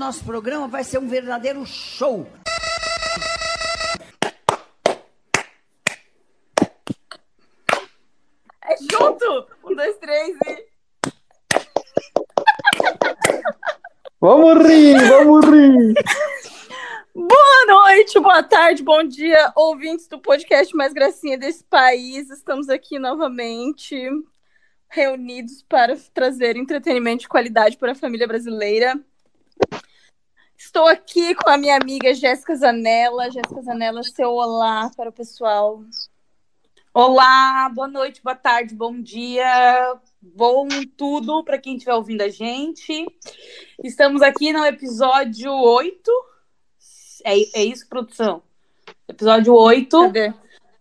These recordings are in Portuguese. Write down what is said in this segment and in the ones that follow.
nosso programa vai ser um verdadeiro show. É junto! Um, dois, três e. Vamos rir, vamos rir! Boa noite, boa tarde, bom dia, ouvintes do podcast Mais Gracinha desse país. Estamos aqui novamente reunidos para trazer entretenimento de qualidade para a família brasileira. Estou aqui com a minha amiga Jéssica Zanella. Jéssica Zanella, seu olá para o pessoal. Olá, boa noite, boa tarde, bom dia, bom tudo para quem estiver ouvindo a gente. Estamos aqui no episódio 8. É, é isso, produção? Episódio 8. Cadê?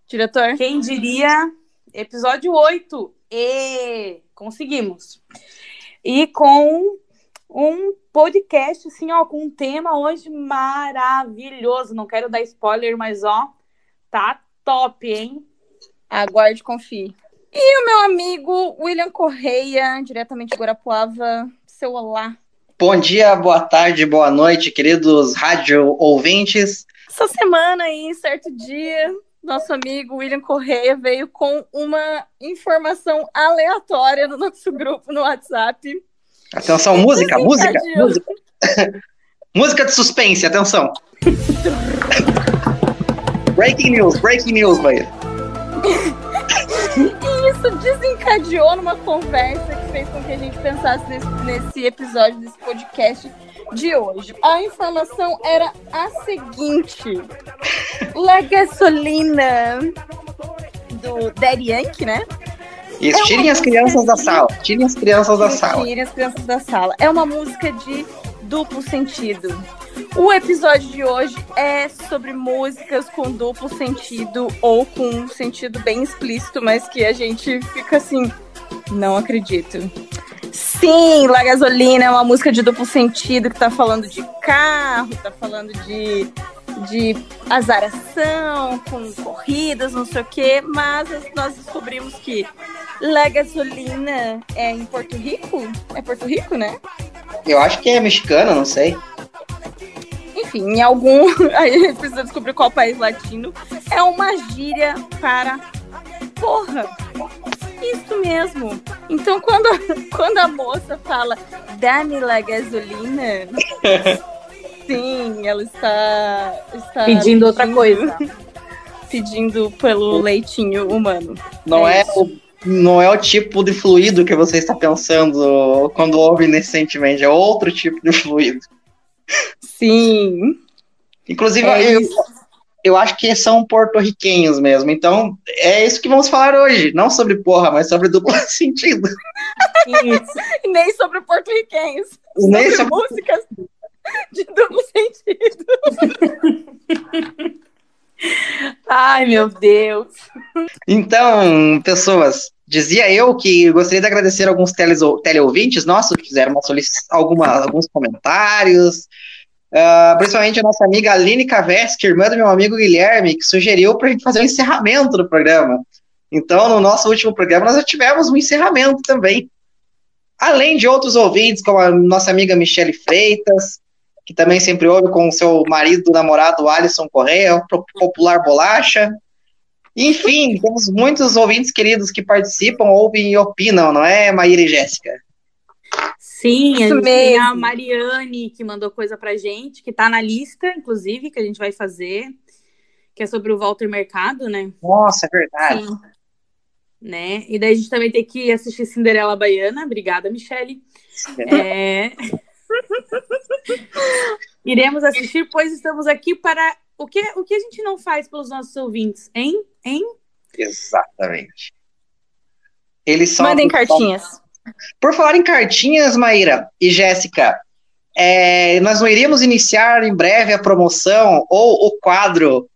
Diretor? Quem diria? Episódio 8. E conseguimos. E com um podcast, assim, ó, com um tema hoje maravilhoso. Não quero dar spoiler, mas ó, tá top, hein? Aguarde, confie. E o meu amigo William Correia, diretamente de Guarapuava, seu olá. Bom dia, boa tarde, boa noite, queridos rádio ouvintes. Essa semana aí, certo dia, nosso amigo William Correia veio com uma informação aleatória no nosso grupo no WhatsApp. Atenção, música, música, música. música de suspense, atenção. breaking news, breaking news, vai. e isso desencadeou numa conversa que fez com que a gente pensasse nesse, nesse episódio desse podcast de hoje. A informação era a seguinte: La Gasolina do Daddy Yankee, né? Isso, é tirem as crianças da sala. Tirem as crianças da sala. Tirem as crianças da sala. É uma música de duplo sentido. O episódio de hoje é sobre músicas com duplo sentido ou com um sentido bem explícito, mas que a gente fica assim, não acredito. Sim, La Gasolina é uma música de duplo sentido que tá falando de carro, tá falando de, de azaração, com corridas, não sei o quê, mas nós descobrimos que La Gasolina é em Porto Rico? É Porto Rico, né? Eu acho que é mexicano, não sei. Enfim, em algum. Aí a gente precisa descobrir qual país latino. É uma gíria para porra. Isso mesmo. Então, quando, quando a moça fala dá-me la gasolina, sim, ela está, está pedindo, pedindo outra coisa. Pedindo pelo leitinho humano. Não é, é o não é o tipo de fluido que você está pensando quando ouve nesse sentimento, é outro tipo de fluido. Sim. Inclusive, é eu, eu acho que são porto-riquenhos mesmo. Então, é isso que vamos falar hoje. Não sobre porra, mas sobre duplo sentido. Isso. nem sobre porto-riquenhos. Nem sobre, sobre músicas de duplo sentido. Ai, meu Deus. Então, pessoas, dizia eu que gostaria de agradecer alguns teles, teleouvintes nossos que fizeram uma alguma, alguns comentários, uh, principalmente a nossa amiga Aline Caveski, irmã do meu amigo Guilherme, que sugeriu para a gente fazer o um encerramento do programa. Então, no nosso último programa, nós já tivemos um encerramento também. Além de outros ouvintes, como a nossa amiga Michele Freitas, que também sempre ouve com o seu marido, namorado Alisson Correia, popular bolacha. Enfim, temos muitos ouvintes queridos que participam, ouvem e opinam, não é, Maíra e Jéssica? Sim, a gente tem a Mariane que mandou coisa pra gente, que tá na lista, inclusive, que a gente vai fazer, que é sobre o Walter Mercado, né? Nossa, é verdade. Sim. Né? E daí a gente também tem que assistir Cinderela Baiana. Obrigada, Michele. É... Iremos assistir, pois estamos aqui para o que, o que a gente não faz pelos nossos ouvintes, hein? Hein? Exatamente. Eles são. Mandem cartinhas. Por falar em cartinhas, Maíra e Jéssica, é, nós não iríamos iniciar em breve a promoção ou o quadro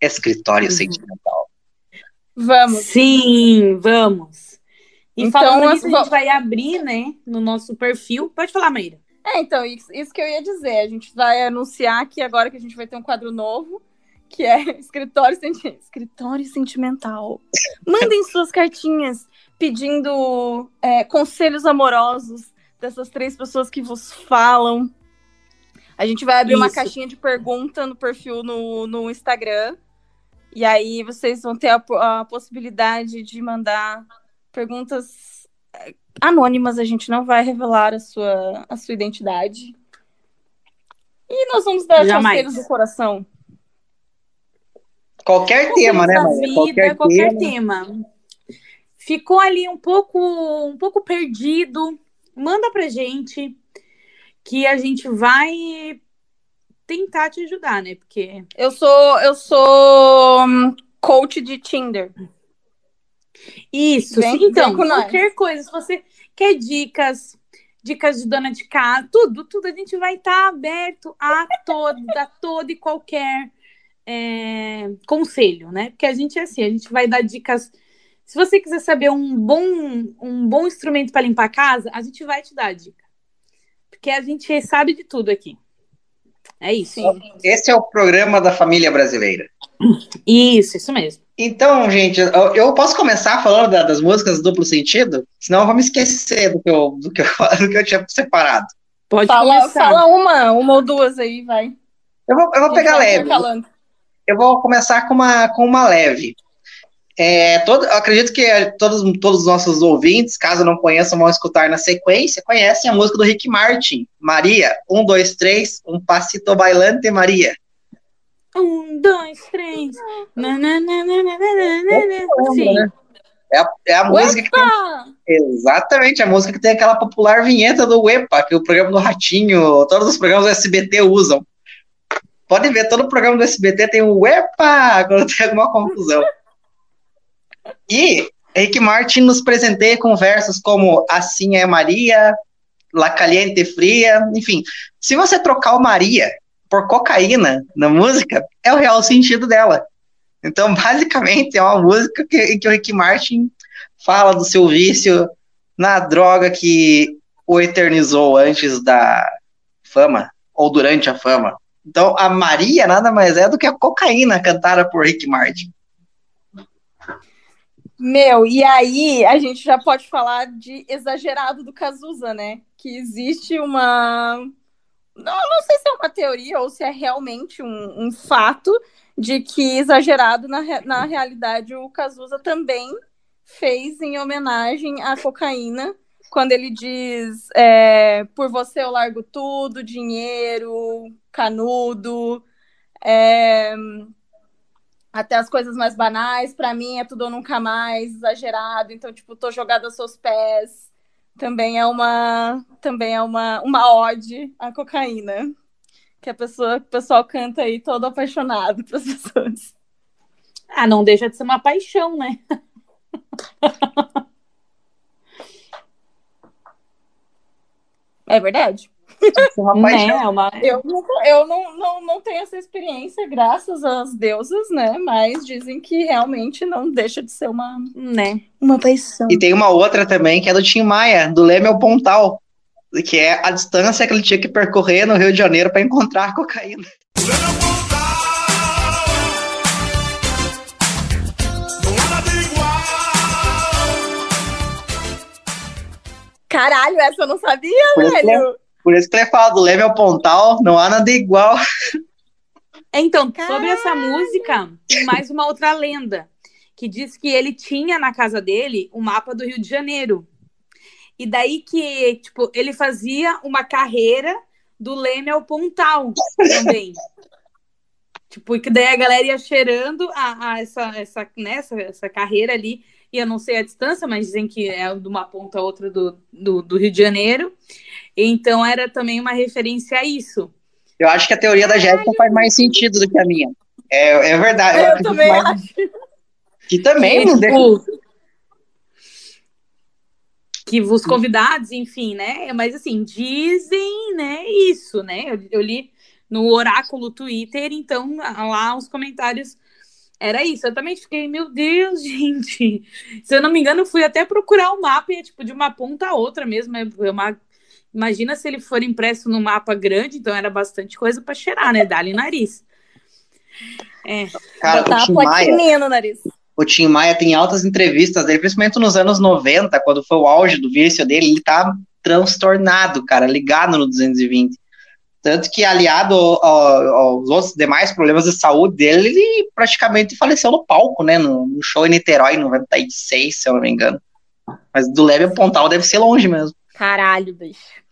Escritório uhum. Sentimental. Vamos. Sim, vamos. E então, falando nisso, a gente vai abrir, né, no nosso perfil. Pode falar, Maíra. É, então, isso, isso que eu ia dizer. A gente vai anunciar que agora que a gente vai ter um quadro novo, que é Escritório, Senti Escritório Sentimental. Mandem suas cartinhas pedindo é, conselhos amorosos dessas três pessoas que vos falam. A gente vai abrir uma Isso. caixinha de pergunta no perfil no, no Instagram. E aí vocês vão ter a, a possibilidade de mandar perguntas eh, anônimas. A gente não vai revelar a sua, a sua identidade. E nós vamos dar conselhos do coração. Qualquer tema, né, Maria? vida, Qualquer, qualquer tema. tema. Ficou ali um pouco, um pouco perdido, manda pra gente que a gente vai tentar te ajudar, né? Porque Eu sou, eu sou hum, coach de Tinder. Isso, Vem- então, vem com nós. qualquer coisa, se você quer dicas, dicas de dona de casa, tudo, tudo, a gente vai estar aberto a todo, a todo e qualquer é, conselho, né? Porque a gente é assim, a gente vai dar dicas. Se você quiser saber um bom, um bom instrumento para limpar a casa, a gente vai te dar a dica. Porque a gente sabe de tudo aqui. É isso. Sim. Esse é o programa da família brasileira. Isso, isso mesmo. Então, gente, eu, eu posso começar falando da- das músicas duplo sentido? Senão eu vou me esquecer do que eu, do que eu, do que eu tinha separado. Pode Fala, começar. fala uma, uma ou duas aí, vai. Eu vou, eu vou pegar vai leve. Eu vou começar com uma, com uma leve. É, todo, eu acredito que todos, todos os nossos ouvintes, caso não conheçam, vão escutar na sequência, conhecem a música do Rick Martin. Maria, um, dois, três, um passito bailante, Maria. Um, dois, três. Na. Sim. né? É a, é a música que tem, exatamente, a música que tem aquela popular vinheta do Uepa, que o programa do Ratinho, todos os programas do SBT usam. Pode ver, todo programa do SBT tem o Uepa quando tem alguma confusão. E Rick Martin nos presenteia com versos como Assim é Maria, La Caliente Fria, enfim. Se você trocar o Maria por cocaína na música, é o real sentido dela. Então, basicamente, é uma música que, que o Rick Martin fala do seu vício na droga que o eternizou antes da fama, ou durante a fama. Então, a Maria nada mais é do que a cocaína cantada por Rick Martin. Meu, e aí a gente já pode falar de exagerado do Cazuza, né? Que existe uma. Não, não sei se é uma teoria ou se é realmente um, um fato de que exagerado, na, na realidade, o Cazuza também fez em homenagem à cocaína, quando ele diz é, por você eu largo tudo, dinheiro, canudo, é, até as coisas mais banais, pra mim é tudo ou nunca mais, exagerado, então, tipo, tô jogada aos seus pés. Também é uma também é uma, uma ode à cocaína. Que a pessoa, o pessoal canta aí todo apaixonado para as pessoas. Ah, não deixa de ser uma paixão, né? É verdade? Uma Né? paixão. É uma... Eu, nunca- eu não, não, não tenho essa experiência, graças às deusas, né? Mas dizem que realmente não deixa de ser uma, né? uma paixão. E tem uma outra também, que é do Tim Maia, do Leme ao Pontal, que é a distância que ele tinha que percorrer no Rio de Janeiro para encontrar a cocaína. Caralho, essa eu não sabia, isso, que, velho. Por isso que ele fala do Leme ao Pontal, não há nada igual. Então, sobre essa música, tem mais uma outra lenda que diz que ele tinha na casa dele o mapa do Rio de Janeiro. E daí que, tipo, ele fazia uma carreira do Leme ao Pontal também. tipo, e que daí a galera ia cheirando a, a essa, essa, né, essa, essa carreira ali. E eu não sei a distância, mas dizem que é de uma ponta a outra do, do, do Rio de Janeiro. Então era também uma referência a isso. Eu acho que a teoria da Jéssica faz mais sentido do que a minha. É, é verdade. Eu acredito também mais- acho. Que também não tipo, que os convidados, enfim, né? Mas assim, dizem, né, isso, né? Eu, eu li no oráculo Twitter, então lá os comentários era isso. Eu também fiquei, meu Deus, gente. Se eu não me engano, eu fui até procurar o mapa e é tipo de uma ponta a outra mesmo. É uma... Imagina se ele for impresso num mapa grande, então era bastante coisa para cheirar, né? Dá-lhe nariz. É. Cara, Botar o Tim Maia, no nariz. o Tim Maia tem altas entrevistas dele, principalmente nos anos 90, quando foi o auge do vício dele, ele tá transtornado, cara, ligado no 220. Tanto que, aliado ao- ao- aos outros demais problemas de saúde dele, ele praticamente faleceu no palco, né? No, no show em Niterói, em 96, se eu não me engano. Mas do Leve ao Pontal deve ser longe mesmo. Caralho, bicho.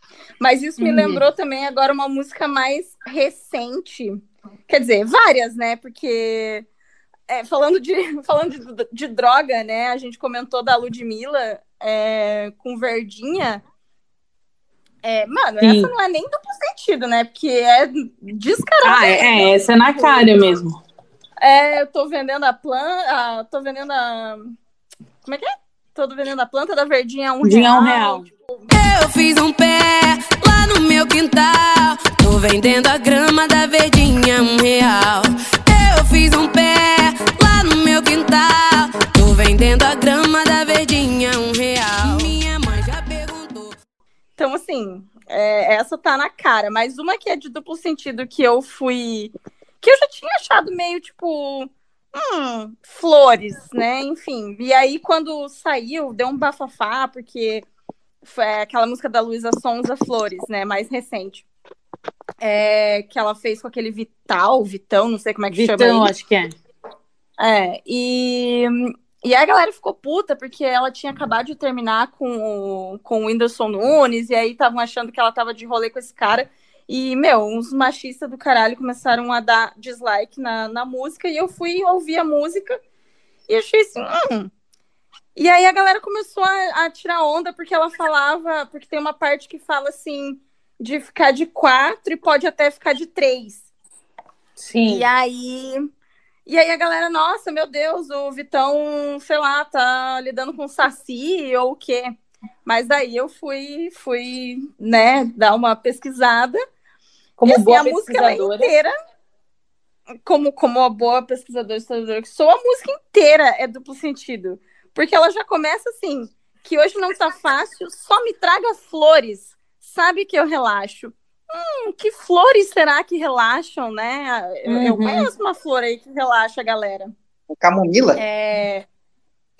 Mas isso me Uhum. lembrou também agora uma música mais recente. Quer dizer, várias, né? Porque é, falando, de, falando de, de droga, né? A gente comentou da Ludmilla é, com Verdinha. É, mano, Sim. essa não é nem duplo sentido, né? Porque é descarado. Ah, é, é, essa é na cara mesmo. É, eu tô vendendo a planta. Tô vendendo a. Como é que é? Tô vendendo a planta da Verdinha a um Verdinha a um real. Eu fiz um pé lá no meu quintal. Tô vendendo a grama da verdinha um real. Eu fiz um pé lá no meu quintal. Tô vendendo a grama da verdinha um real. Minha mãe já perguntou. Então, assim, é, essa tá na cara. Mas uma que é de duplo sentido que eu fui. Que eu já tinha achado meio tipo. Hum, flores, né? Enfim. E aí, quando saiu, deu um bafafá, porque foi aquela música da Luísa Sonza Flores, né? Mais recente. É, que ela fez com aquele Vital, Vitão, não sei como é que chama Vitão, acho que é. É, e, e aí a galera ficou puta porque ela tinha acabado de terminar com, o- com o Whindersson Nunes, e aí estavam achando que ela tava de rolê com esse cara. E, meu, uns machistas do caralho começaram a dar dislike na, na música, e eu fui ouvir a música e achei assim, hum. E aí a galera começou a, a tirar onda porque ela falava, porque tem uma parte que fala assim, de ficar de quatro e pode até ficar de três. Sim. E aí. E aí a galera, nossa, meu Deus, o Vitão, sei lá, tá lidando com saci ou o quê? Mas daí eu fui, fui, né, dar uma pesquisada. Como e assim, boa a música é pesquisadora. inteira, como, como uma boa pesquisadora historiadora que sou, a música inteira é duplo sentido. Porque ela já começa assim, que hoje não tá fácil, só me traga flores, sabe que eu relaxo. Hum, que flores será que relaxam, né? Eu, eu Uhum. conheço uma flor aí que relaxa a galera. Camomila? É...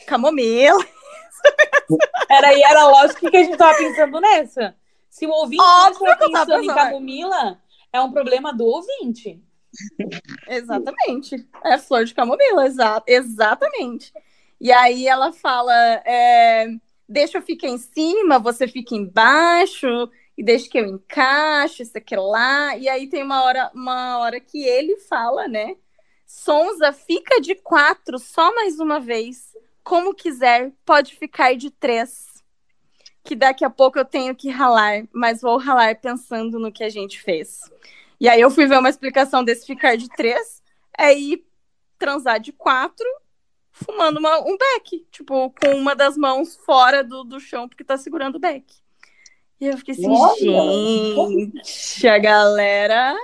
Camomila. Era, e era lógico que a gente tava pensando nessa. Se o ouvinte Óbvio não está eu tava pensando em pensando. camomila, é um problema do ouvinte. Exatamente. É flor de camomila, exa exatamente. E aí ela fala: é, deixa eu ficar em cima, você fica embaixo, e deixa que eu encaixe, isso aqui lá. E aí tem uma hora, uma hora que ele fala, né? Sonza, fica de quatro só mais uma vez. Como quiser, pode ficar de três. Que daqui a pouco eu tenho que ralar, mas vou ralar pensando no que a gente fez. E aí eu fui ver uma explicação desse ficar de três, é ir transar de quatro, fumando uma- um beck, tipo, com uma das mãos fora do, do chão, porque tá segurando o beck. E eu fiquei assim, Olha! gente, a galera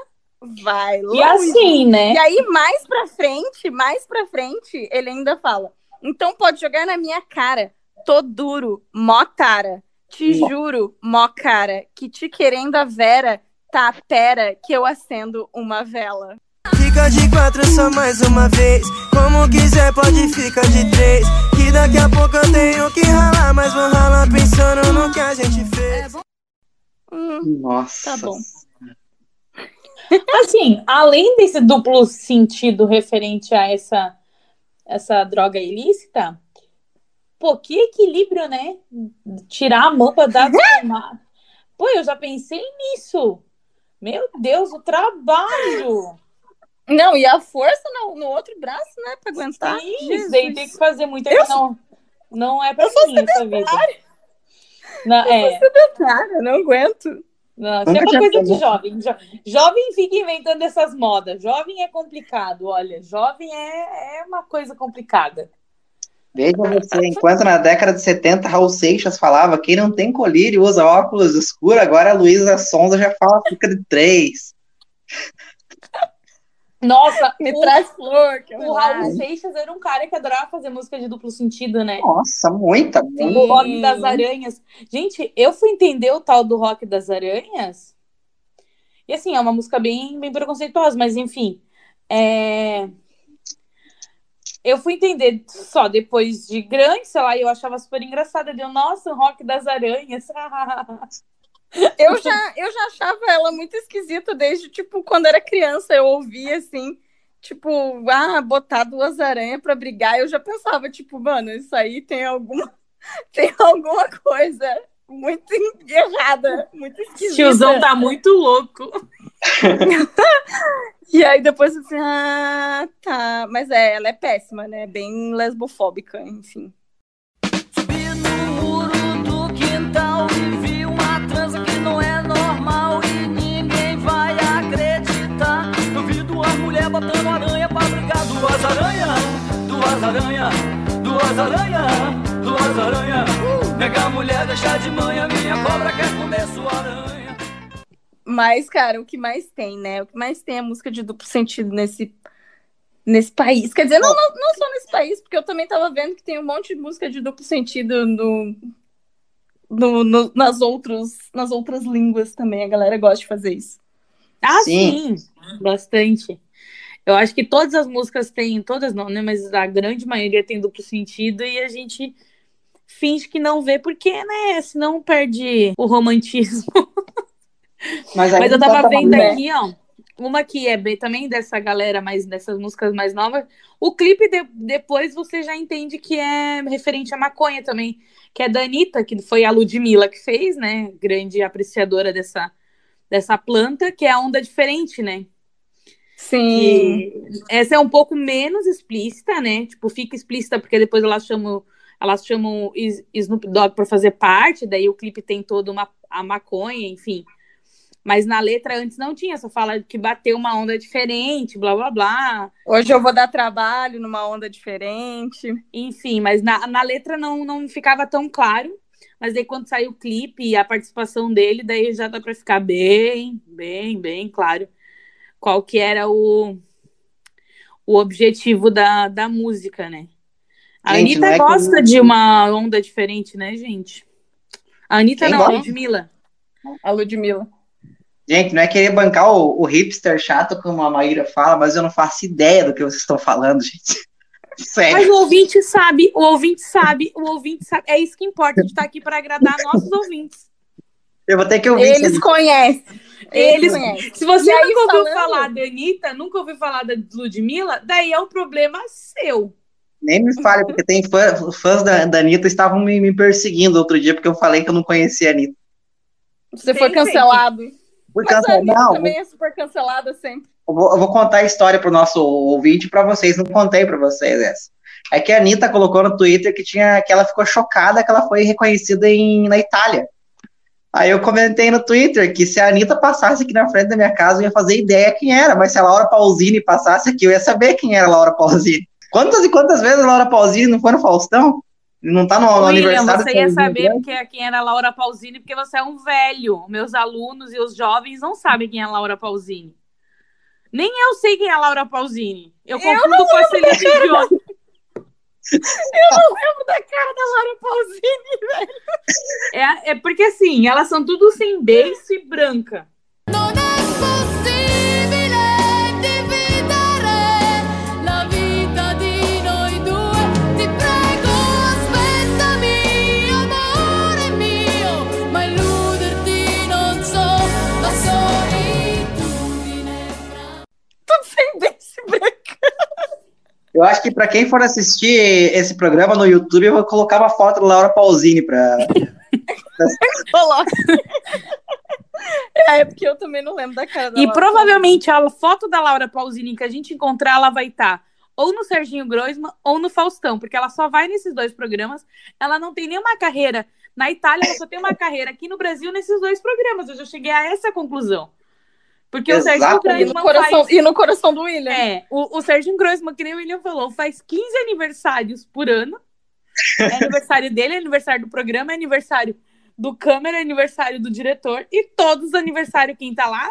vai longe. E assim, né? E aí, mais pra frente, mais pra frente, ele ainda fala: então pode jogar na minha cara. Tô duro, mó tara. Te juro, mó cara, que te querendo a Vera, tá pera que eu acendo uma vela. Fica de quatro só mais uma vez. Como quiser, pode ficar de três. Que daqui a pouco eu tenho que ralar. Mas vou ralar pensando no que a gente fez. Hum, Nossa. Tá bom. Assim, além desse duplo sentido referente a essa, essa droga ilícita, pô, que equilíbrio, né? Tirar a mão pra dar. Pô, eu já pensei nisso. Meu Deus, o trabalho. Não, e a força no, no outro braço, né, pra aguentar. Sim, daí tem que fazer muita Eu Não, não é pra mim essa vida. Não, é, Cara, não aguento. não, isso é uma coisa de jovem. Jo- Jovem fica inventando essas modas. Jovem é complicado, olha. Jovem é, é uma coisa complicada. Veja você, enquanto na década de 70 Raul Seixas falava quem não tem colírio usa óculos escuros, agora a Luísa Sonza já fala fica de três. Nossa, Me o, traz flor, que eu o Raul. Seixas era um cara que adorava fazer música de duplo sentido, né? Nossa, muita, muita. O Rock das Aranhas. Gente, eu fui entender o tal do Rock das Aranhas. E assim, é uma música bem, bem preconceituosa, mas enfim. é, Eu fui entender só depois de grande, sei lá, e eu achava super engraçada. Deu, nossa, o Rock das Aranhas. Eu já, eu já achava ela muito esquisita desde, tipo, quando era criança. Eu ouvia, assim, tipo, ah, botar duas aranhas pra brigar. Eu já pensava, tipo, mano, isso aí tem alguma, tem alguma coisa muito errada, muito esquisita. Tiozão tá muito louco. E aí depois assim, ah, tá. Mas é, ela é péssima, né? Bem lesbofóbica, enfim. Aranha, duas aranha, duas aranha. Nega a mulher deixar de manhã, minha cobra quer comer sua aranha. Mas, cara, o que mais tem, né? O que mais tem é música de duplo sentido nesse, nesse país. Quer dizer, não, não, não só nesse país, porque eu também tava vendo que tem um monte de música de duplo sentido no, no, no- nas, outros, nas outras línguas também. A galera gosta de fazer isso. Ah, Sim. sim, bastante. Eu acho que todas as músicas têm, todas não, né? Mas a grande maioria tem duplo sentido e a gente finge que não vê, porque, né? Senão perde o romantismo. Mas, Mas eu tava tá vendo falando- aqui, ó. Uma que é bem- também dessa galera mais dessas músicas mais novas. O clipe de- depois você já entende que é referente à maconha também, que é da Anitta, que foi a Ludmilla que fez, né? Grande apreciadora dessa, dessa planta, que é a onda diferente, né? Sim. E essa é um pouco menos explícita, né? Tipo, fica explícita porque depois elas chamam, elas chamam Snoop Dogg para fazer parte, daí o clipe tem toda uma a maconha, enfim. Mas na letra antes não tinha, só fala que bateu uma onda diferente, blá blá blá. Hoje eu vou dar trabalho numa onda diferente. Enfim, mas na, na letra não, não ficava tão claro. Mas daí quando saiu o clipe e a participação dele, daí já dá pra ficar bem, bem, bem claro qual que era o, o objetivo da, da música, né? A Gente, Anitta é que- gosta de uma onda diferente, né, gente? A Anitta Quem não, a gosta? Ludmilla. A Ludmilla. Gente, não é querer bancar o, o hipster chato, como a Maíra fala, mas eu não faço ideia do que vocês estão falando, gente. Mas Sério. o ouvinte sabe, o ouvinte sabe, o ouvinte sabe. É isso que importa, a gente tá aqui para agradar nossos ouvintes. Eu vou ter que ouvir Eles conhecem. Eles. Se você E aí, nunca ouviu falando- falar da Anitta, nunca ouviu falar da Ludmilla, daí é um problema seu. Nem me fale, porque tem fã- fãs da, da Anitta estavam me, me perseguindo outro dia, porque eu falei que eu não conhecia a Anitta. Você Tem foi cancelado. Por Mas a Anitta também é super cancelada sempre. eu vou, eu vou contar a história pro nosso ouvinte pra vocês, não contei pra vocês essa. É que a Anitta colocou no Twitter que tinha que ela ficou chocada que ela foi reconhecida em, na Itália. Aí eu comentei no Twitter que se a Anitta passasse aqui na frente da minha casa, eu ia fazer ideia quem era, mas se a Laura Pausini passasse aqui, eu ia saber quem era a Laura Pausini. Quantas e quantas vezes a Laura Pausini não foi no Faustão? Não tá no, no William, aniversário você ia saber porque quem era a Laura Pausini, porque você é um velho. Meus alunos e os jovens não sabem quem é a Laura Pausini. Nem eu sei quem é a Laura Pausini. Eu confundo com a Celine Dion. Lembro da cara da Laura Pausini. É, é porque assim, elas são tudo sem beiço e branca. Eu acho que pra quem for assistir esse programa no YouTube, eu vou colocar uma foto da Laura Pausini pra. Coloca. É, porque eu também não lembro da cara da E Laura provavelmente a foto da Laura Pausini que a gente encontrar, ela vai estar ou no Serginho Groisman ou no Faustão, porque ela só vai nesses dois programas. Ela não tem nenhuma carreira na Itália, ela só tem uma carreira aqui no Brasil nesses dois programas. Eu já cheguei a essa conclusão. Porque o Exato. Pausini. E no, coração, faz... e no coração do William. É, o, o Serginho Groisman, que nem o William falou, faz 15 aniversários por ano. É aniversário dele, é aniversário do programa, é aniversário do câmera, é aniversário do diretor. E todos os aniversários, quem tá lá?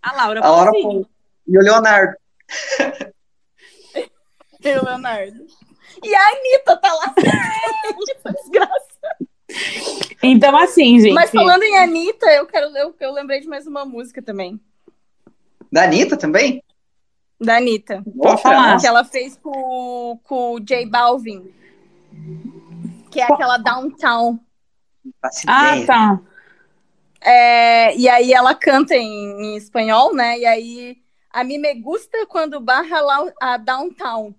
A Laura A Laura. E o Leonardo. E o Leonardo. E a Anitta tá lá. Desgraça. Então, assim, gente. Mas falando em Anitta, eu, quero, eu, eu lembrei de mais uma música também. Da Anitta também? Da Anitta. Pode falar. Que ela fez com, com o J Balvin. Que é aquela Downtown. Ah, tá. É, e aí ela canta em, em espanhol, né? E aí a mim me gusta quando barra lá a downtown.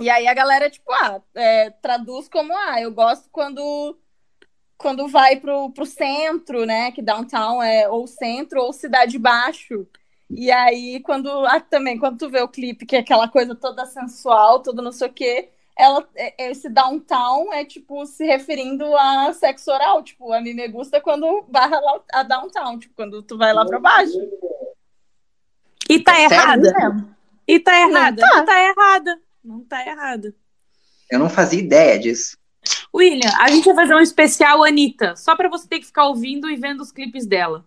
E aí a galera, tipo, ah, é, traduz como, ah, eu gosto quando quando vai pro, pro centro, né? Que downtown é ou centro ou cidade baixo. E aí, quando ah, também, quando tu vê o clipe, que é aquela coisa toda sensual, tudo não sei o quê, ela, é- esse downtown é tipo se referindo a sexo oral. Tipo, a mim me gusta quando barra lá a downtown, tipo, quando tu vai lá pra baixo. E tá É errada. E tá errada. tá. Tá errada. Não tá errada. Eu não fazia ideia disso. William, a gente vai fazer um especial Anitta, só pra você ter que ficar ouvindo e vendo os clipes dela.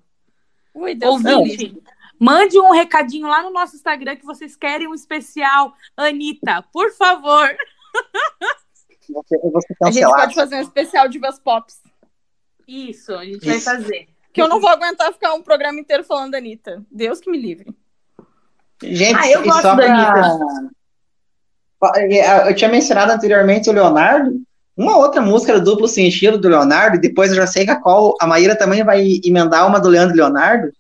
Ui, Deus Ouvinte, mande um recadinho lá no nosso Instagram que vocês querem um especial Anitta, por favor. Você, ser A gente pode fazer um especial Divas Pops. Isso, a gente vai Isso. fazer. Que eu não vou aguentar ficar um programa inteiro falando da Anitta. Deus que me livre. Gente, Ah, eu gosto só da pra... Eu tinha mencionado anteriormente o Leonardo. Uma outra música do duplo sentido do Leonardo, depois eu já sei que a qual a Maíra também vai emendar uma do Leandro Leonardo.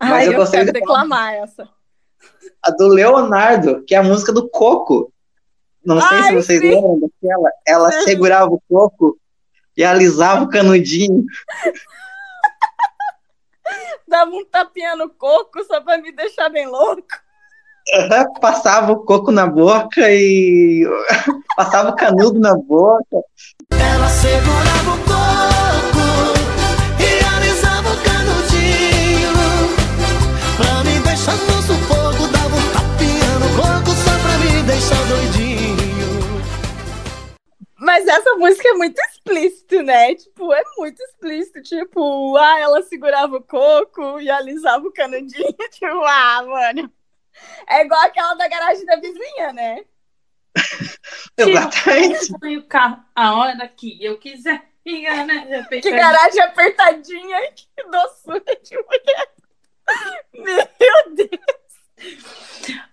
Mas Ai, eu eu, quero de declamar essa. A do Leonardo, que é a música do Coco. Não sei se Ai, vocês sim. lembram daquela. Ela segurava o coco e alisava o canudinho. Dava um tapinha no coco só pra me deixar bem louco. Passava o coco na boca e passava o canudo na boca. Ela segurava o coco e alisava o canudinho. Pra me deixar no sufoco, dava um tapinha no coco só pra me deixar doidinho. Mas essa música é muito explícito, né? Tipo, é muito explícito. Tipo, ah, ela segurava o coco e alisava o canudinho. Tipo, ah, mano. É igual aquela da garagem da vizinha, né? Exatamente. Põe o carro a hora que eu quiser. Né? Que garagem apertadinha. Que doçura de mulher. Meu Deus.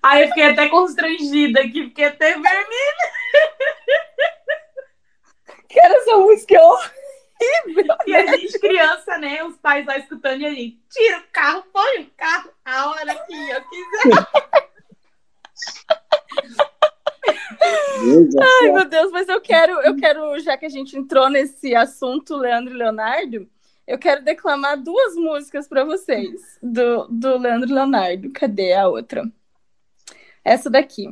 Aí eu fiquei até constrangida aqui, fiquei até vermelha. Que era essa música horrível. E a gente, criança, né? Os pais lá escutando e a gente tira o carro, põe o carro a hora que eu quiser. Ai, meu Deus, mas eu quero, eu quero, já que a gente entrou nesse assunto, Leandro e Leonardo, eu quero declamar duas músicas para vocês do, do Leandro e Leonardo. Cadê a outra? Essa daqui.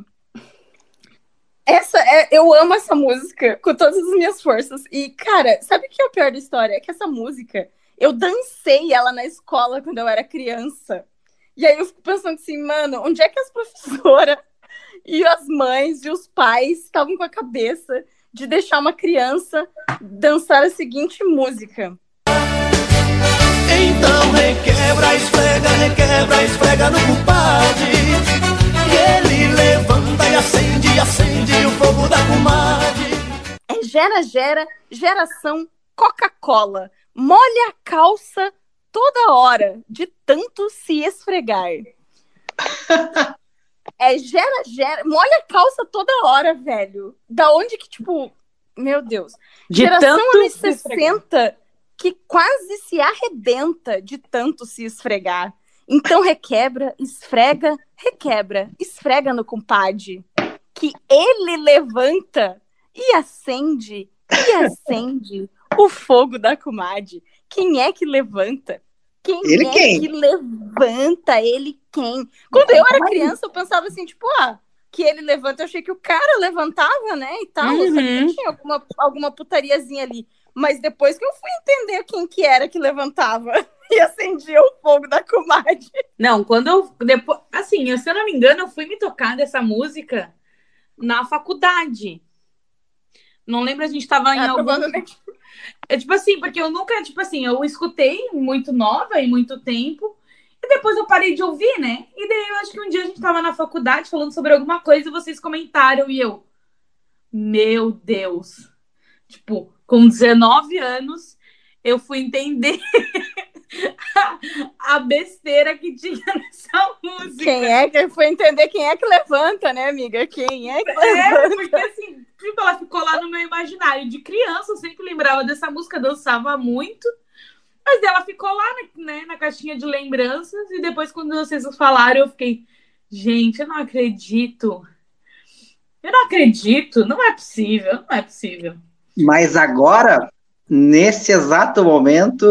Essa é, eu amo essa música com todas as minhas forças. E, cara, sabe o que é o pior da história? É que essa música, eu dancei ela na escola quando eu era criança. E aí eu fico pensando assim, mano, onde é que as professoras e as mães e os pais estavam com a cabeça de deixar uma criança dançar a seguinte música? Então requebra, esfrega, requebra, esfrega no compadre. E ele levanta e acende, acende o fogo da comadre. É gera, gera, geração Coca-Cola. Molha a calça toda hora, de tanto se esfregar. É gera, gera, molha a calça toda hora, velho. Da onde que, tipo, meu Deus. De Geração anos se esfregar. 60 que quase se arrebenta de tanto se esfregar. Então requebra, esfrega, requebra, esfrega no compadre. Que ele levanta e acende, e acende o fogo da comadre. Quem é que levanta? Quem Ele é quem? que levanta? Ele quem? Quando eu era criança, eu pensava assim, tipo, ah, que ele levanta, eu achei que o cara levantava, né? E tal. Eu sabia Uhum. que tinha alguma, alguma putariazinha ali. Mas depois que eu fui entender quem que era que levantava e acendia o fogo da comadre. Não, quando eu. Depois, assim, eu, se eu não me engano, eu fui me tocar dessa música na faculdade. Não lembro, a gente tava em Ah, algum. É tipo assim, porque eu nunca, tipo assim, eu escutei muito nova e muito tempo. E depois eu parei de ouvir, né? E daí eu acho que um dia a gente tava na faculdade falando sobre alguma coisa e vocês comentaram e eu. Meu Deus. Tipo, com 19 anos, eu fui entender a besteira que tinha nessa música. Quem é que foi entender quem é que levanta, né, amiga? Quem é que É, levanta? porque assim, tipo, ela ficou lá no meu imaginário. De criança, eu sempre lembrava dessa música, dançava muito. Mas ela ficou lá, né, na caixinha de lembranças, e depois, quando vocês falaram, eu fiquei, gente, eu não acredito. Eu não acredito, não é possível, não é possível. Mas agora, nesse exato momento,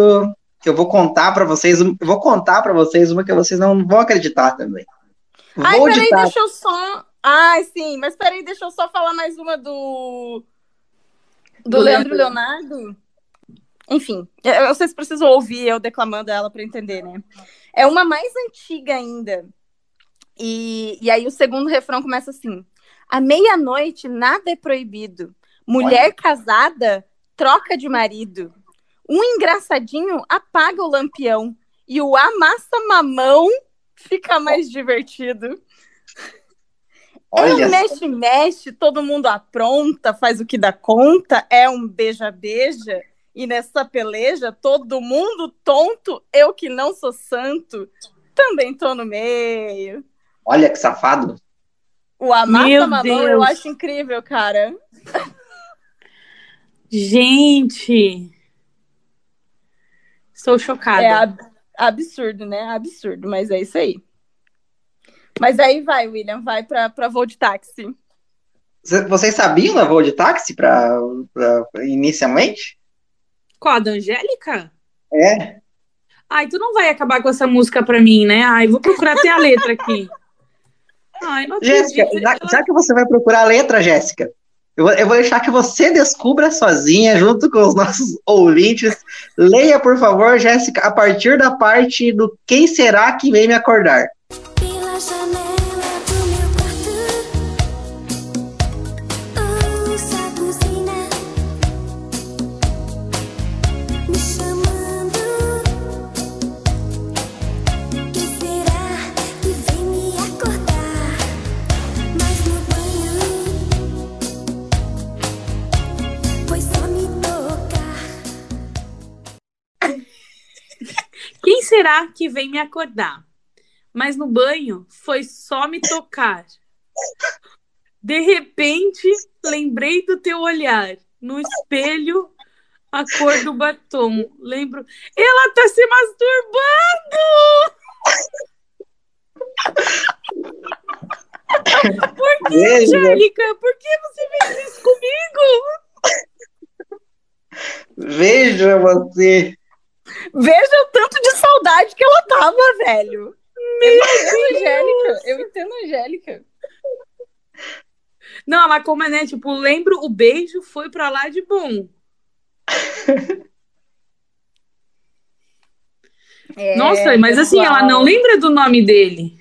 eu vou contar pra vocês, eu vou contar para vocês uma que vocês não vão acreditar também. Ai, Vou peraí, ditar. deixa eu só. Ai, sim, mas peraí, deixa eu só falar mais uma do. Do, Do Leandro Leandro. Leonardo. Enfim, eu- vocês precisam ouvir eu declamando ela pra entender, né? É uma mais antiga ainda. E, e aí o segundo refrão começa assim: À meia-noite nada é proibido. Mulher casada troca de marido. Um engraçadinho apaga o lampião. E o amassa mamão fica mais divertido. É Olha um mexe-mexe, todo mundo apronta, faz o que dá conta, é um beija-beija. E nessa peleja, todo mundo tonto, eu que não sou santo, também tô no meio. Olha que safado. O amassa Meu mamão eu acho incrível, cara. Gente. Estou chocada. É ab- absurdo, né? Absurdo, mas é isso aí. Mas aí vai, William, vai pra, pra voo de táxi. Cê- Vocês sabiam da voo de táxi pra, pra- inicialmente? Qual a da Angélica? É. Ai, tu não vai acabar com essa música pra mim, né? Ai, vou procurar até a letra aqui. Ai, não Jéssica, já, já que você vai procurar a letra, Jéssica, eu, eu vou deixar que você descubra sozinha, junto com os nossos ouvintes. Leia, por favor, Jéssica, a partir da parte do Quem será que vem me acordar? Pela janela será que vem me acordar? Mas no banho foi só me tocar. De repente, lembrei do teu olhar. No espelho, a cor do batom. Lembro. Ela tá se masturbando! Veja, Angélica, por que você fez isso comigo? veja você. Veja o tanto de saudade que ela tava, velho. Eu entendo, Angélica. Eu entendo, Angélica. Não, ela como é, né? Tipo, lembro o beijo foi pra lá de bom. É, Nossa, mas assim, pessoal. ela não lembra do nome dele.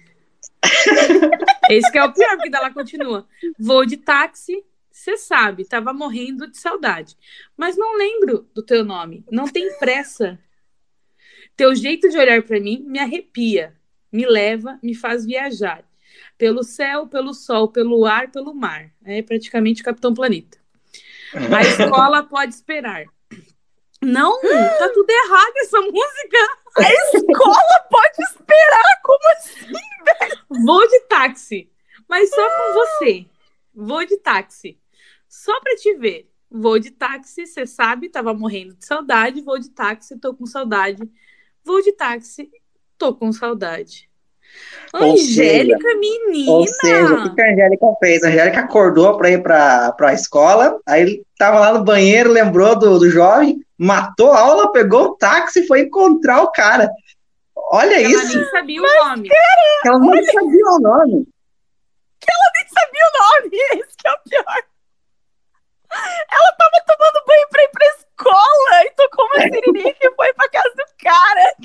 Esse que é o pior, porque ela continua. Vou de táxi, você sabe, tava morrendo de saudade. Mas não lembro do teu nome. Não tem pressa. Teu jeito de olhar pra mim me arrepia, me leva, me faz viajar. Pelo céu, pelo sol, pelo ar, pelo mar. É praticamente Capitão Planeta. A escola pode esperar. Não, tá tudo errado essa música. A escola pode esperar, como assim? Vou de táxi, mas só com você. Vou de táxi, só pra te ver. Vou de táxi, você sabe, tava morrendo de saudade. Vou de táxi, tô com saudade. Vou de táxi, tô com saudade. Ou Angélica, menina! Ou seja, o que a Angélica fez? A Angélica acordou para ir para a escola, aí tava lá no banheiro, lembrou do, do jovem, matou a aula, pegou o táxi e foi encontrar o cara. Olha Ela isso, nem sabia o nome. ela não sabia o nome. nem sabia o nome. Esse que é o pior. Ela tava tomando banho pra ir pra escola e tocou uma siririca e foi pra casa do cara.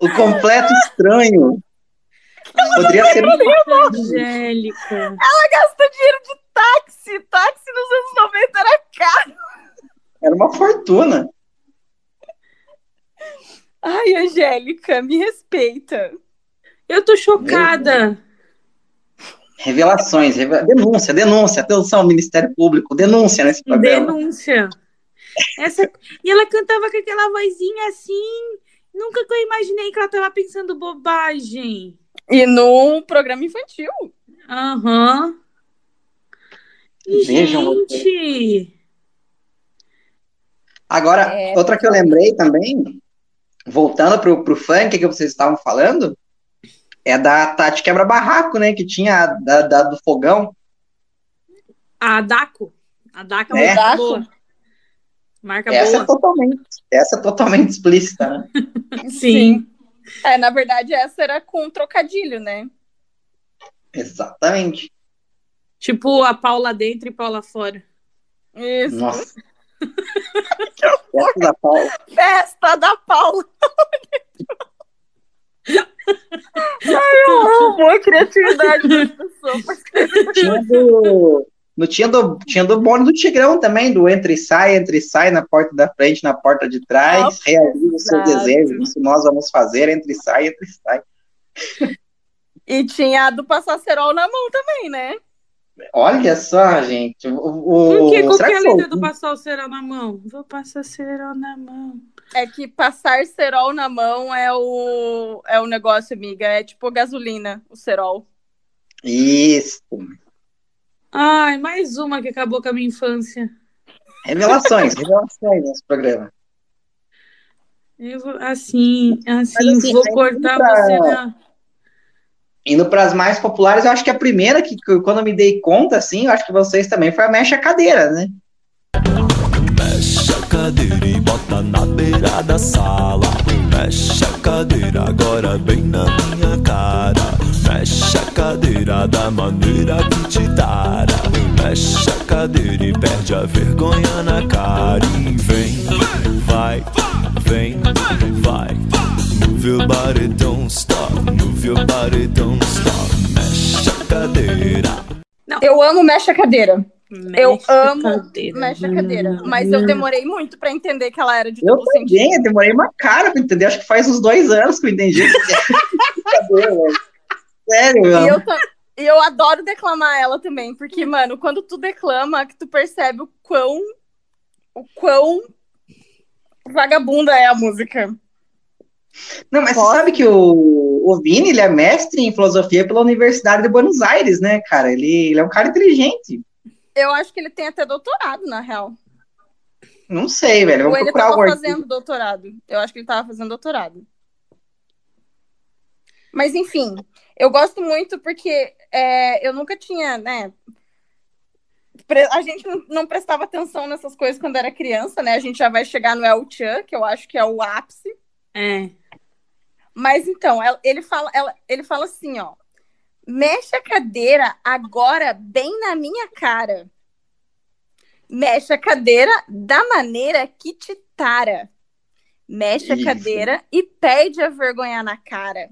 O completo estranho. Poderia ser um Angélica. Ela gastou dinheiro de táxi. Táxi nos anos 90 era caro. era uma fortuna. Ai, Angélica, me respeita. Eu tô chocada. Revelações, reve- denúncia, denúncia, atenção, Ministério Público, denúncia nesse programa. Denúncia. Essa... E ela cantava com aquela vozinha assim. Nunca que eu imaginei que ela tava pensando bobagem. E no programa infantil. Aham. E, Vejam gente, Agora, É. outra que eu lembrei também, voltando pro, pro funk que vocês estavam falando, é da Tati Quebra Barraco, né? Que tinha a da, da- do fogão. A Daco. A Daco É. é marca Daco? boa. Marca Essa é boa. totalmente, essa é totalmente explícita, né? Sim. É, na verdade, essa era com trocadilho, né? Exatamente. Tipo a Paula dentro e Paula fora. Isso. Nossa. Essa da Paula. Festa da Paula. Ai, eu amo a criatividade das pessoas. Tinha do. No, tinha, do, tinha do bônus do Tigrão também, do entre e sai, entre e sai, na porta da frente, na porta de trás, realize o seu desejo, isso nós vamos fazer, entre e sai, entre e sai. E tinha a do passar cerol na mão também, né? Olha só, gente. O, o, Por que? Qual será que é a letra o- do passar o cerol na mão? Vou passar cerol na mão. É que passar cerol na mão é o, é o negócio, amiga. É tipo gasolina, o cerol. Isso. Ai, mais uma que acabou com a minha infância. Revelações, revelações nesse programa. Eu vou, assim, assim, Mas, assim, vou cortar pra- você na. Indo para as mais populares, eu acho que a primeira que, quando eu me dei conta, assim, eu acho que vocês também, foi a Mexa Cadeira, né? Cadeira e bota na beira da sala. Mexe a cadeira agora bem na minha cara. Mexe a cadeira da maneira que te dara. Mexe a cadeira e perde a vergonha na cara. E vem, vai, vem, vai. Move your body, don't stop. Move your body, don't stop. Mexe a cadeira. Eu amo mexe a cadeira. Eu Mexe a amo cadeira. Mexe a cadeira. Mas eu demorei muito pra entender que ela era de Eu duplo sentido. também, eu demorei uma cara pra entender, acho que faz uns dois anos que eu entendi. Velho. Sério, E meu. eu, e eu adoro declamar ela também, porque, mano, quando tu declama, que tu percebe o quão. O quão vagabunda é a música. Não, mas Posso? você sabe que o, o Vini, ele é mestre em filosofia pela Universidade de Buenos Aires, né, cara? Ele, ele é um cara inteligente. Eu acho que ele tem até doutorado, na real. Não sei, velho. Ou Vamos ele procurar tava algum artigo. fazendo doutorado. Eu acho que ele tava fazendo doutorado. Mas, enfim, eu gosto muito porque é, eu nunca tinha, né? A gente não, não prestava atenção nessas coisas quando era criança, né? A gente já vai chegar no El Chan, que eu acho que é o ápice. É. Mas então, ele fala, ela- ele fala assim, ó. Mexe a cadeira agora bem na minha cara. Mexe a cadeira da maneira que te tara. Mexe a Isso. cadeira e perde a vergonha na cara.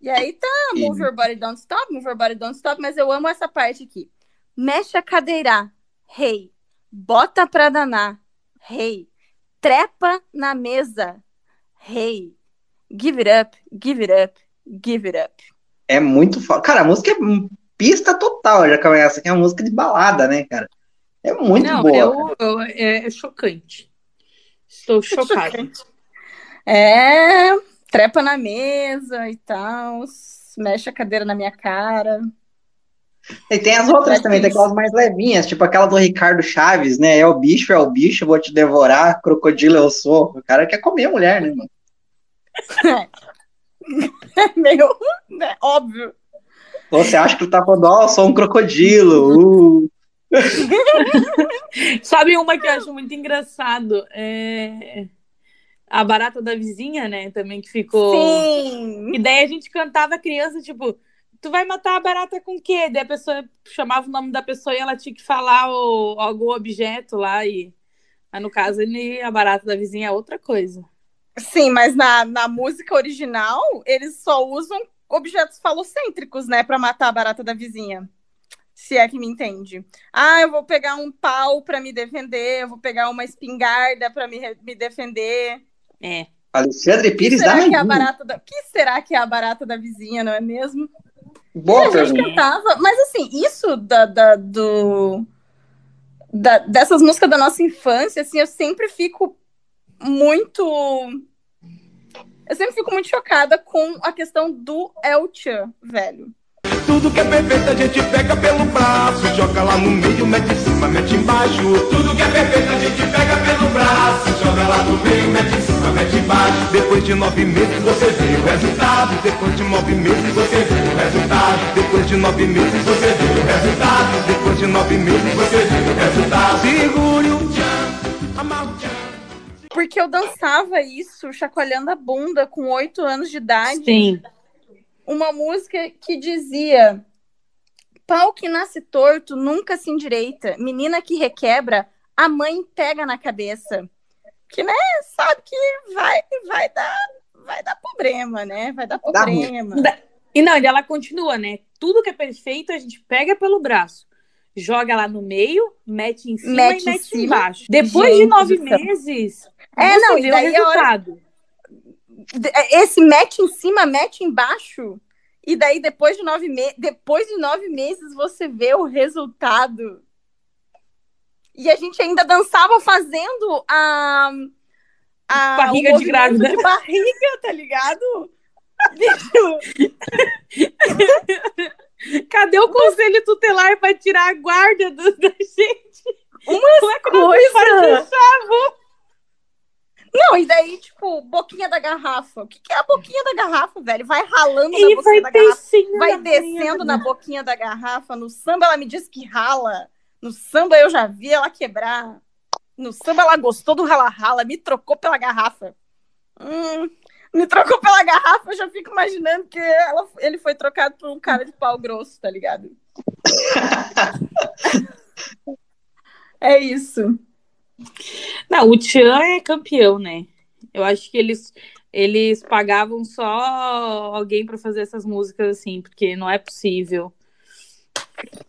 E aí tá, move your body, don't stop, move your body, don't stop, mas eu amo essa parte aqui. Mexe a cadeira, rei. Bota pra danar, rei. Trepa na mesa, rei. Give it up, give it up, give it up. É muito foda. Cara, a música é pista total, já começa, que é uma música de balada, né, cara? É muito Não, boa. eu, eu- é, é chocante. Estou chocada. É, trepa na mesa e tal, mexe a cadeira na minha cara. E tem as outras também, tem aquelas mais levinhas, tipo aquela do Ricardo Chaves, né? É o bicho, é o bicho, vou te devorar, crocodilo eu sou. O cara quer comer a mulher, né, mano? É meio né, óbvio. Você acha que ele tá falando, ó, eu sou um crocodilo. Uh. Sabe uma que eu acho muito engraçado? É a barata da vizinha, né? Também que ficou. Sim. E daí a gente cantava criança, tipo, tu vai matar a barata com o quê? Daí a pessoa chamava o nome da pessoa e ela tinha que falar o, algum objeto lá. E mas no caso, ele, a barata da vizinha é outra coisa. Sim, mas na, na música original, eles só usam objetos falocêntricos, né, pra matar a barata da vizinha. Se é que me entende. Ah, eu vou pegar um pau pra me defender, eu vou pegar uma espingarda pra me, me defender. É. Alexandre Pires será da que é barata da... O que será que é a barata da vizinha, não é mesmo? Boa a gente pergunta. cantava, mas assim, isso da, da- do, da- dessas músicas da nossa infância, assim, eu sempre fico muito. Eu sempre fico muito chocada com a questão do El Chan, velho. Tudo que é perfeito a gente pega pelo braço, joga lá no meio, mete em cima, mete embaixo. Tudo que é perfeito a gente pega pelo braço, mete embaixo. Depois de nove meses você vê o resultado. Depois de nove meses você vê o resultado. Depois de nove meses você vê o resultado. Depois de nove meses você vê o resultado. Segure o tchan, amarra o tchan. Porque eu dançava isso, chacoalhando a bunda com oito anos de idade. Sim. Uma música que dizia: Pau que nasce torto nunca se endireita. Menina que requebra, a mãe pega na cabeça. Que, né, sabe que vai, vai dar, vai dar problema, né? Vai dar Dá problema. E não, e ela continua, né? Tudo que é perfeito a gente pega pelo braço. Joga lá no meio, mete em cima Mete e mete cima. embaixo. Depois de Gente nove do céu. meses, É, você não, e o daí a hora- resultado. De- Esse mete em cima, mete embaixo. E daí, depois de nove, me... depois de nove meses, você vê o resultado. E a gente ainda dançava fazendo a. a Barriga o de grávida. De barriga, tá ligado? Cadê o conselho tutelar pra tirar a guarda do- da gente? Uma Como é que nós coisa. faz isso? Não, e daí, tipo, boquinha da garrafa. O que, que é a boquinha da garrafa, velho? Vai ralando na E boquinha vai da garrafa. descendo vai na descendo na boquinha da garrafa. No samba ela me diz que rala. No samba eu já vi ela quebrar. No samba ela gostou do rala-rala, me trocou pela garrafa. Hum, me trocou pela garrafa, eu já fico imaginando que ela- ele foi trocado por um cara de pau grosso, tá ligado? é isso. Não, o Tchan é campeão, né? Eu acho que eles, eles pagavam só alguém pra fazer essas músicas assim, porque não é possível.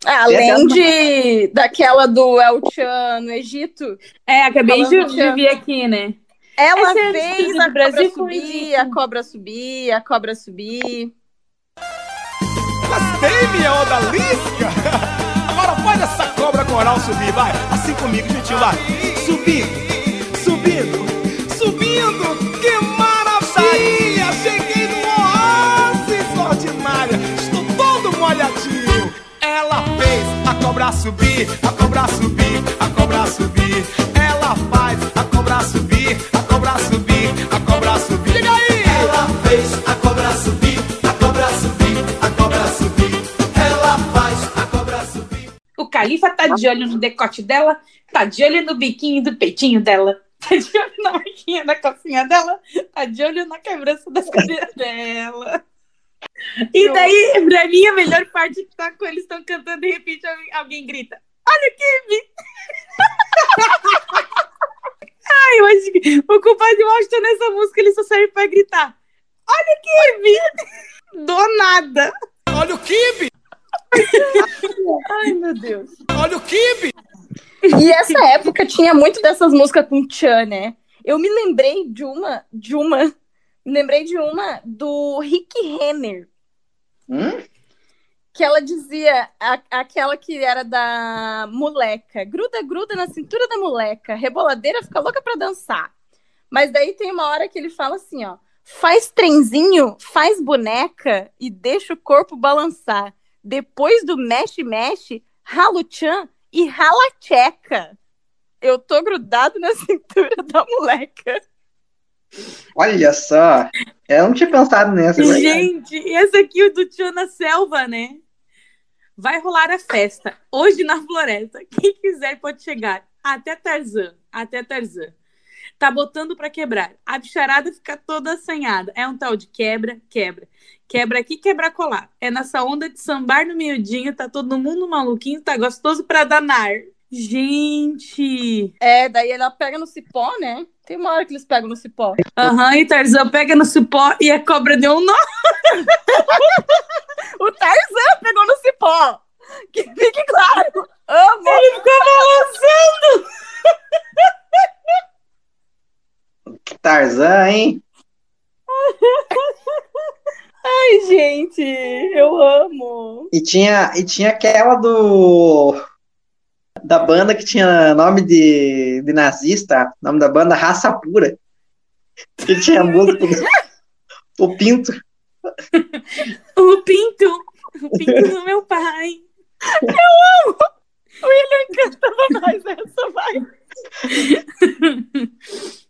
Além de daquela do El Chan no Egito, É, acabei de, de vir aqui, né? ela Essa é a fez história a Brasil cobra subir, a cobra subir, a cobra subir. Gostei, minha odalisca! Agora faz essa cobra coral subir, vai! Assim comigo, gente, vai! Subindo, subindo, subindo! Que maravilha! Cheguei no oásis ordinária! Estou todo molhadinho! Ela fez a cobra subir, a cobra subir, a cobra subir! Ela faz a cobra subir, a cobra subir, a cobra subir! Diga aí! Ela fez a cobra subir, a cobra subir, a cobra subir! Ela faz a cobra subir! O Califa tá de olho no decote dela, tá de olho no biquinho do peitinho dela, tá de olho na marquinha da calcinha dela, tá de olho na quebrança das cadeiras dela. E daí, pra mim, a melhor parte é que tá com eles estão cantando e de repente alguém, alguém grita: Olha o Kimi! Ai, eu acho que o compadre Washington nessa música ele só serve pra gritar: Olha o Kimi! Do nada! Olha o kibe! Ai, meu Deus. Olha o kibe! E essa época tinha muito dessas músicas com Tchan, né? Eu me lembrei de uma, de uma, me lembrei de uma do Rick Renner, Hum? que ela dizia, a- aquela que era da moleca, gruda, gruda na cintura da moleca, reboladeira fica louca pra dançar. Mas daí tem uma hora que ele fala assim, ó, faz trenzinho, faz boneca e deixa o corpo balançar. Depois do mexe-mexe, rala o tchan e rala tcheca. Eu tô grudado na cintura da moleca. Olha só. Eu não tinha pensado nessa. é. Gente, e esse aqui é o do Tio na Selva, né? Vai rolar a festa hoje na floresta. Quem quiser pode chegar. Até Tarzan. Até Tarzan. Tá botando pra quebrar. A bicharada fica toda assanhada. É um tal de quebra, quebra. Quebra aqui, quebra colar. É nessa onda de sambar no miudinho. Tá todo mundo maluquinho. Tá gostoso pra danar. Gente. É, daí ela pega no cipó, né? Tem uma hora que eles pegam no cipó. Aham, e Tarzan pega no cipó e a cobra deu um nó. O Tarzan pegou no cipó. Que fique claro. Amo. Ele ficou balançando. Tarzan, hein? Ai, gente, eu amo. E tinha, e tinha aquela do. Da banda que tinha nome de, de nazista, nome da banda Raça Pura. Que tinha música. o Pinto. O pinto. O pinto do meu pai. O William cantava mais essa, vai.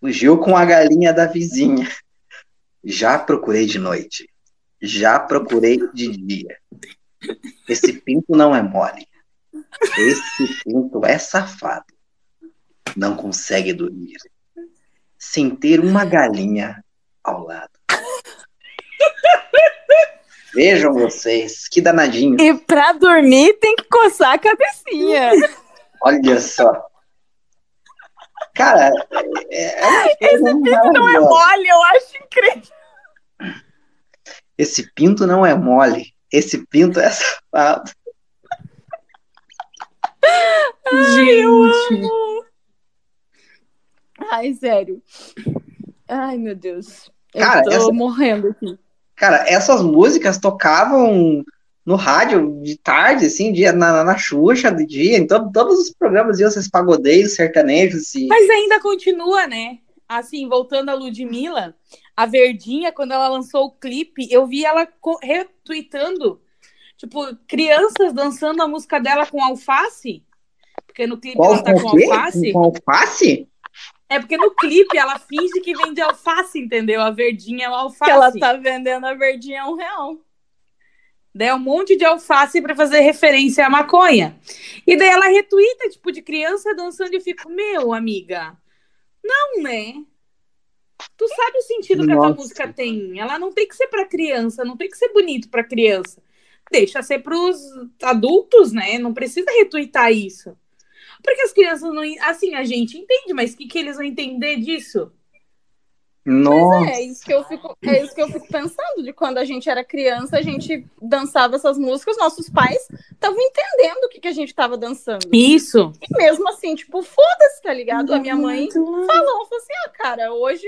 Fugiu com a galinha da vizinha. Já procurei de noite. Já procurei de dia. Esse pinto não é mole. Esse pinto é safado. Não consegue dormir sem ter uma galinha ao lado. Vejam vocês, que danadinho. E pra dormir tem que coçar a cabecinha. Olha só. Cara, é, é uma coisa Não é mole, eu acho incrível. Esse pinto não é mole. Esse pinto é safado. Gente. Ai, sério. Ai, meu Deus. Eu Cara, tô essa- morrendo aqui. Cara, essas músicas tocavam no rádio de tarde, assim, dia, na, na, na Xuxa, de dia, em to- todos os programas iam esses pagodeiros, sertanejos, e Mas ainda continua, né? Assim, voltando a Ludmilla, a Verdinha, quando ela lançou o clipe, eu vi ela retweetando, tipo, crianças dançando a música dela com alface. Porque no clipe qual ela tá com quê? alface. Com alface? É porque no clipe ela finge que vende alface, entendeu? A Verdinha é o Que alface. ela tá vendendo a verdinha a um real. Daí é um monte de alface pra fazer referência à maconha. E daí ela retuita, tipo, de criança dançando e eu fico, meu, amiga, não, né? Tu sabe o sentido que essa Nossa. música tem. Ela não tem que ser pra criança, não tem que ser bonito pra criança. Deixa ser pros adultos, né? Não precisa retuitar isso. Porque as crianças não. Assim, a gente entende, mas o que, que eles vão entender disso? Nossa. É isso que eu fico, é isso que eu fico pensando de quando a gente era criança, a gente dançava essas músicas, nossos pais estavam entendendo o que, que a gente tava dançando. Isso. E mesmo assim, tipo, foda-se, tá ligado? A minha mãe falou, falou assim: "Ah, cara, hoje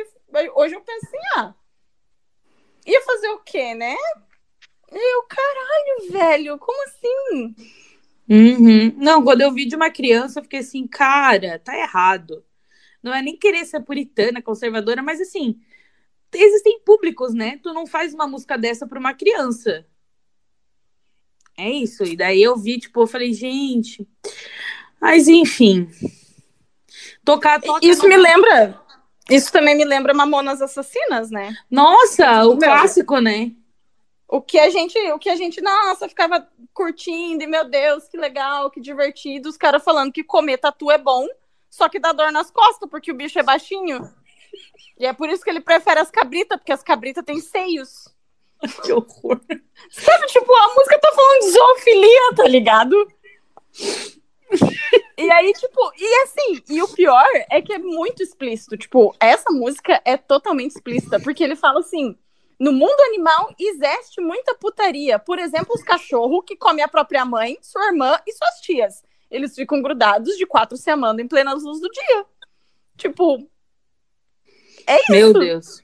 hoje eu penso assim, ah, ia fazer o quê, né?" E eu, caralho, velho, como assim? Uhum. Não, quando eu vi de uma criança, eu fiquei assim, cara, tá errado. Não é nem querer ser puritana, conservadora, mas assim, existem públicos, né? Tu não faz uma música dessa pra uma criança. É isso. E daí eu vi, tipo, eu falei, gente. Mas enfim. Tocar, toca. Isso me lembra. Isso também me lembra Mamonas Assassinas, né? Nossa, o Meu. clássico, né? O que a gente, o que a gente, nossa, ficava curtindo e meu Deus, que legal, que divertido. Os caras falando que comer tatu é bom, só que dá dor nas costas porque o bicho é baixinho. E é por isso que ele prefere as cabritas, porque as cabritas têm seios. Que horror. Sabe, tipo, a música tá falando de zoofilia, tá ligado? E aí, tipo, e assim, e o pior é que é muito explícito. Tipo, essa música é totalmente explícita, porque ele fala assim: no mundo animal existe muita putaria. Por exemplo, os cachorros que comem a própria mãe, sua irmã e suas tias. Eles ficam grudados de quatro se amando em plena luz do dia. Tipo. É isso. Meu Deus.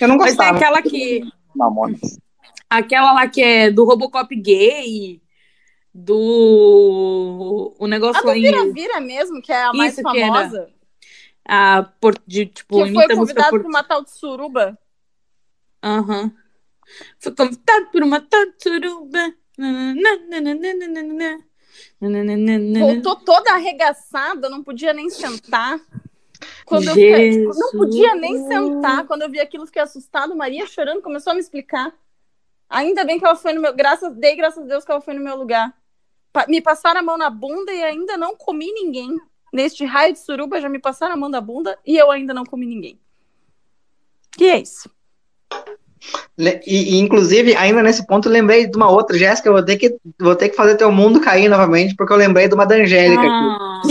Eu não Mas tem gostava. aquela que. Mamonas. Aquela lá que é do Robocop gay, do. O A negócio do em. Vira-Vira mesmo, que é a mais Isso que era. famosa. A, por, de, tipo, Que foi a convidado por. pra uma tal de suruba. Aham. Foi convidado por uma taturuba. Nananana. Nananana. Voltou toda arregaçada, não podia nem sentar. Quando eu Jesus. fiquei, não podia nem sentar. Quando eu vi aquilo, fiquei assustada. Maria chorando, começou a me explicar. Ainda bem que ela foi no meu. Graças, dei graças a Deus que ela foi no meu lugar. Pa- me passaram a mão na bunda e ainda não comi ninguém. Neste raio de suruba, já me passaram a mão na bunda e eu ainda não comi ninguém. E é isso. E, e, inclusive, ainda nesse ponto, eu lembrei de uma outra, Jéssica, eu vou ter, que, vou ter que fazer teu mundo cair novamente, porque eu lembrei de uma da Angélica aqui. Ah.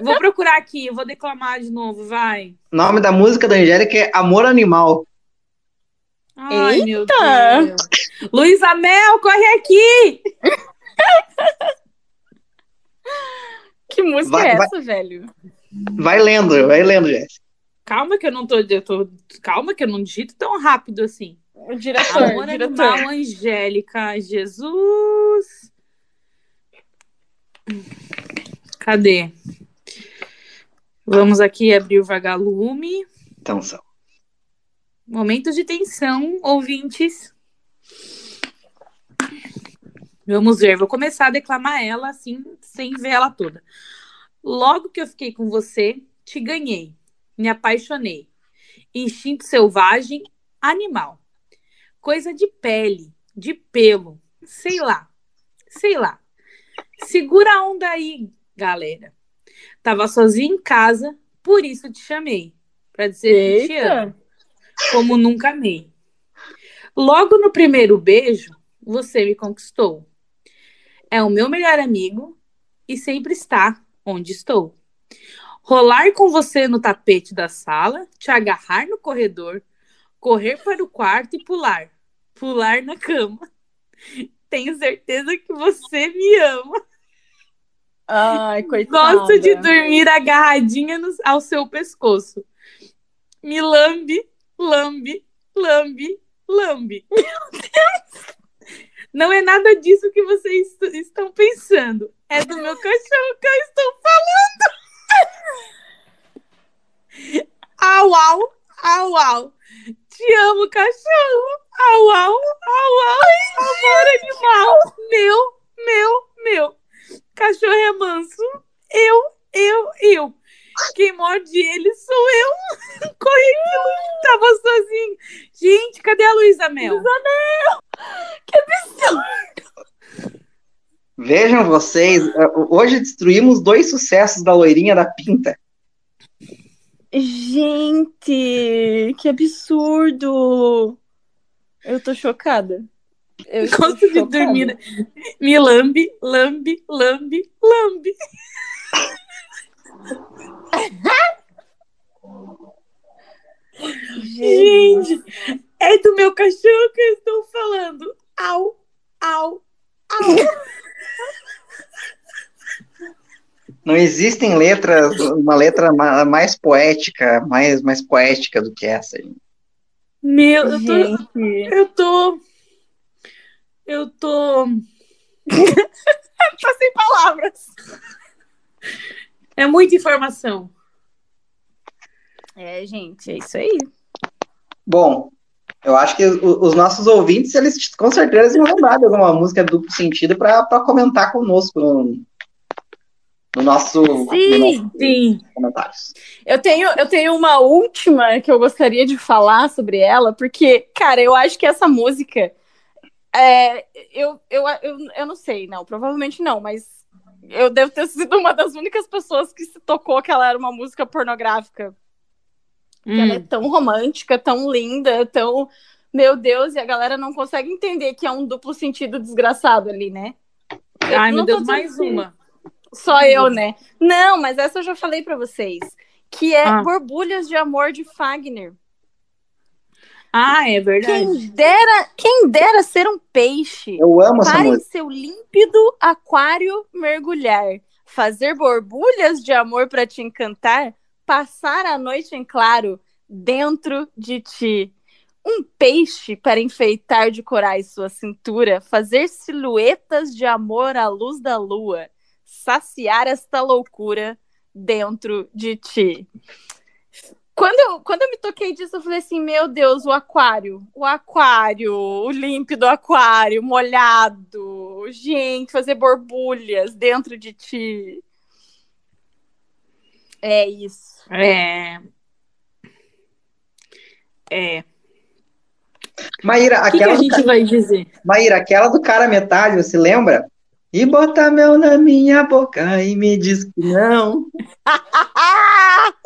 Vou procurar aqui, vou declamar de novo, vai. O nome da música da Angélica é Amor Animal. Ai, meu Eita! Deus. Luísa Mel, corre aqui! Que música Vai- é vai- essa, velho? Vai lendo, vai lendo, Jéssica. Calma que eu não tô, eu tô. Calma que eu não digito tão rápido assim. O diretor, Amor o diretor. Animal, Angélica, Jesus. Cadê? Vamos aqui abrir o vagalume. Então são. Momentos de tensão, ouvintes. Vamos ver, vou começar a declamar ela assim, sem ver ela toda. Logo que eu fiquei com você, te ganhei. Me apaixonei. Instinto selvagem, animal. Coisa de pele, de pelo, sei lá. Sei lá. Segura a onda aí, galera. Tava sozinha em casa, por isso te chamei. Pra dizer que te amo. Como nunca amei. Logo no primeiro beijo, você me conquistou. É o meu melhor amigo e sempre está onde estou. Rolar com você no tapete da sala, te agarrar no corredor, correr para o quarto e pular. Pular na cama. Tenho certeza que você me ama. Ai, coitada. Gosto de dormir agarradinha no- ao seu pescoço. Me lambe, lambe, lambe, lambe. Não é nada disso que vocês est- estão pensando. É do meu cachorro que eu estou falando. Au, au, au, au. Te amo, cachorro. Au, au, au, au. Amor animal. Meu, meu, meu. Cachorro é manso. Eu, eu, eu. Quem morde ele sou eu. Corri que tava sozinho. Gente, cadê a Luísa Mel? Vejam vocês, eh, hoje destruímos dois sucessos da loirinha da pinta. Gente, que absurdo! Eu tô chocada. Eu estou Gosto de chocada. dormir. Me lambe, lambe, lambe, lambe. Gente, é do meu cachorro que eu estou falando. Au, au, au. Não existem letras, uma letra ma- mais poética, mais, mais poética do que essa. gente. Meu, eu tô. Gente, Eu tô. Eu tô. tô sem palavras. É muita informação. é, gente, é isso aí. Bom, eu acho que os nossos ouvintes, eles com certeza vão lembrar de alguma música duplo sentido para comentar conosco no, no nosso, no nosso Sim. comentários. Eu tenho, eu tenho uma última que eu gostaria de falar sobre ela, porque, cara, eu acho que essa música. é, eu, eu, eu, eu não sei, não, provavelmente não, mas eu devo ter sido uma das únicas pessoas que se tocou que ela era uma música pornográfica. Que ela é Hum. tão romântica, tão linda, tão. Meu Deus, e a galera não consegue entender que é um duplo sentido desgraçado ali, né? Ai, meu Deus, mais que- uma. Só eu, né? Não, mas essa eu já falei pra vocês. Que é Ah. Borbulhas de Amor de Fagner. Ah, é verdade. Quem dera, quem dera ser um peixe. Eu amo essa Para em seu límpido aquário mergulhar. Fazer borbulhas de amor para te encantar. Passar a noite em claro dentro de ti. Um peixe para enfeitar de corais sua cintura. Fazer silhuetas de amor à luz da lua. Saciar esta loucura dentro de ti. Quando eu, quando eu me toquei disso, eu falei assim: meu Deus, o aquário, o aquário, o límpido aquário, molhado, gente, fazer borbulhas dentro de ti. É isso. É. É. Maíra, O que, que aquela, a do gente ca- vai dizer? Maíra, aquela do cara metade, você lembra? E bota mel na minha boca e me diz que não.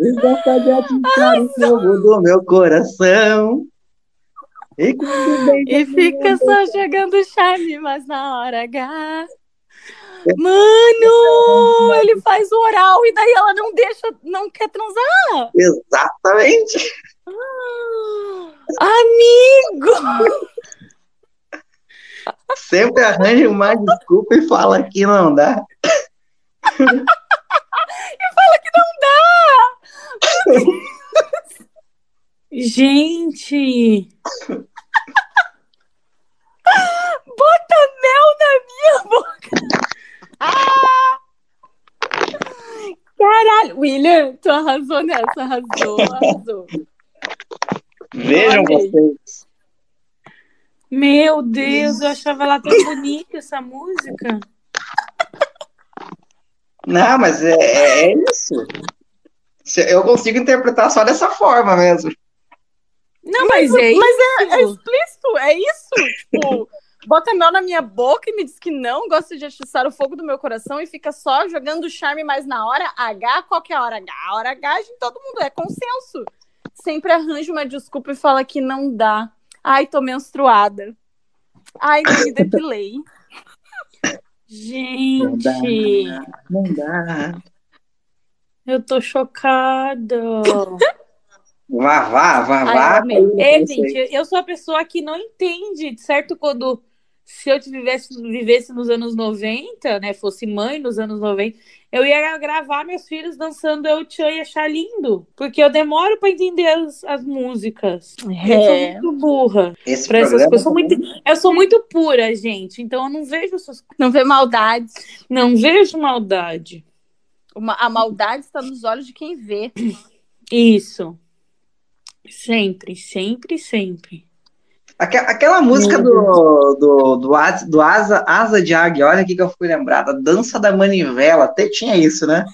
E gosta de atiçar o fogo do meu coração. E E fica só jogando charme, mas na hora H. Mano, ele faz o oral e daí ela não deixa, não quer transar. Exatamente. Amigo! Sempre arranja uma desculpa e fala que não dá. Gente! Bota mel na minha boca! Ah! Caralho, William, tu arrasou nessa, arrasou, arrasou. Vejam Amei. vocês. Meu Deus, eu achava ela tão bonita essa música. Não, mas é, é- é isso. Se- Eu consigo interpretar só dessa forma mesmo. Não, mas, é Mas é, é isso. explícito, é isso. Tipo, bota mel na minha boca e me diz que não, gosta de atiçar o fogo do meu coração e fica só jogando charme, mas na hora H, qual que é a hora H? A hora H, gente, todo mundo é consenso. Sempre arranja uma desculpa e fala que não dá. Ai, tô menstruada. Ai, não me depilei. Gente, Não dá. eu tô chocada. Vá, vá, vá, vá. É, gente, eu sou a pessoa que não entende, certo? Quando se eu tivesse, vivesse nos anos 90, né? Fosse mãe nos anos 90, eu ia gravar meus filhos dançando Eu Tchan e achar lindo. Porque eu demoro pra entender as, as músicas. Eu sou É. muito burra Esse pra essas coisas. Eu sou muito, eu sou muito pura, gente. Então eu não vejo essas Não vê maldade. Não vejo maldade. Uma- a maldade está nos olhos de quem vê. Isso. Sempre, sempre, sempre. Aque- Aquela música do, do, do, Asa, do Asa, Asa de Águia, olha aqui que eu fui lembrada. Dança da Manivela, até tinha isso, né?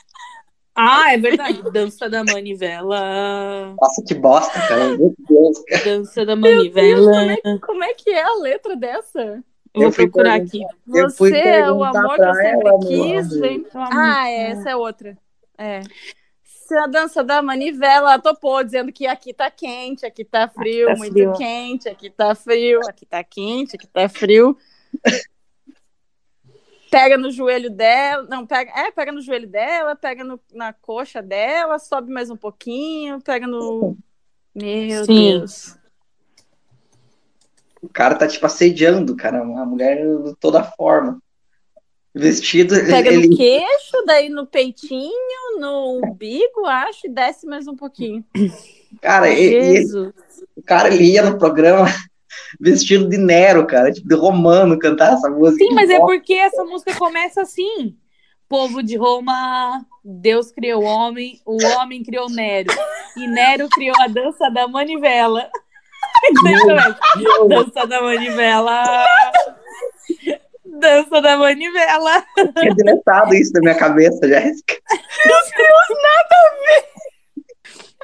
Ah, é verdade. Dança da manivela. Nossa, que bosta, cara. Meu Deus. cara. Dança da Como é, manivela. como é que é a letra dessa? Eu vou fui procurar aqui. Você é o amor que eu sempre ela, quis. Vem... Ah, é, essa é outra. É. A dança da manivela ela topou, dizendo que aqui tá quente, aqui tá frio, tá muito frio. quente, aqui tá frio, aqui tá quente, aqui tá frio. Pega no joelho dela, não, pega, é, pega no joelho dela, pega no- na coxa dela, sobe mais um pouquinho, pega no. Meu Sim. Deus. O cara tá, tipo, assediando, cara. Uma mulher de toda forma. Vestido, Pega ele, no queixo, daí no peitinho, no umbigo, acho, e desce mais um pouquinho. cara, e ele- Jesus. o cara ele ia no programa vestido de Nero, cara, tipo, de romano cantar essa música. Sim, mas é porque essa música começa assim. Povo de Roma, Deus criou o homem, o homem criou Nero. E Nero criou a dança da manivela. dança da manivela. Dança da manivela. tinha deletado isso da minha cabeça, Jéssica.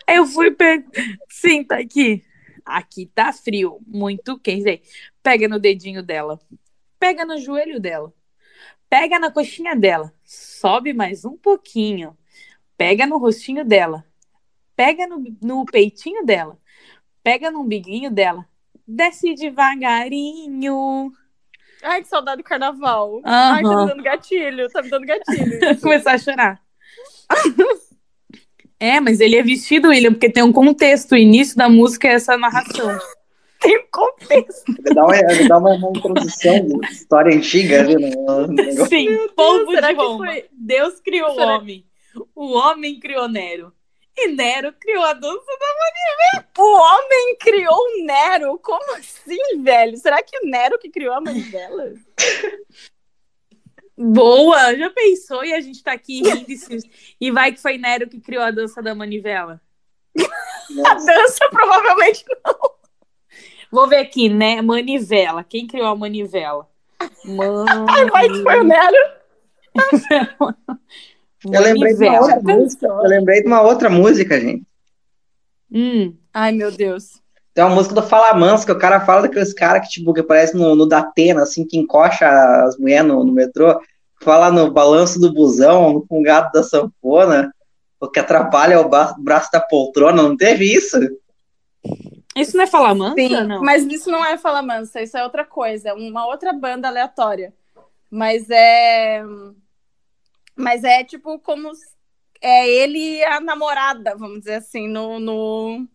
Aí eu fui pe... Sim, tá aqui. Aqui tá frio, muito quente. Pega no dedinho dela. Pega no joelho dela. Pega na coxinha dela. Sobe mais um pouquinho. Pega no rostinho dela. Pega no, no peitinho dela. Pega no umbiguinho dela. Desce devagarinho. Ai, que saudade do carnaval. Ai, tá me dando gatilho, tá me dando gatilho. Começar a chorar. É, mas ele é vestido, William, porque tem um contexto. O início da música é essa narração. Tem um contexto. Ele dá uma, ele dá uma, uma introdução de história antiga ali no, no negócio. Sim, povo será de Roma. foi- Deus criou o Será- homem. O homem criou Nero. E Nero criou a dança O homem criou o Nero? Como assim, velho? Será que o Nero que criou a manivela? Boa! Já pensou? E a gente tá aqui rindo e, vai que foi Nero que criou a dança da manivela. A dança provavelmente não. Vou ver aqui, né? Manivela. Quem criou a manivela? Ai, vai que foi o Nero. Eu lembrei, de uma outra música, eu lembrei de uma outra música, gente. Hum, Ai, meu Deus. Tem uma música do Fala Manso, que o cara fala daqueles caras que, tipo, que aparece no, no Datena, assim, que encoxa as mulheres no, no metrô, fala no balanço do busão, no fungado da sanfona, o que atrapalha o braço da poltrona, não teve isso? isso não é falar mansa, Sim, não? mas isso não é Fala Mansa, isso é outra coisa, é uma outra banda aleatória. Mas é. Mas é tipo como. É ele e a namorada, vamos dizer assim, no, no,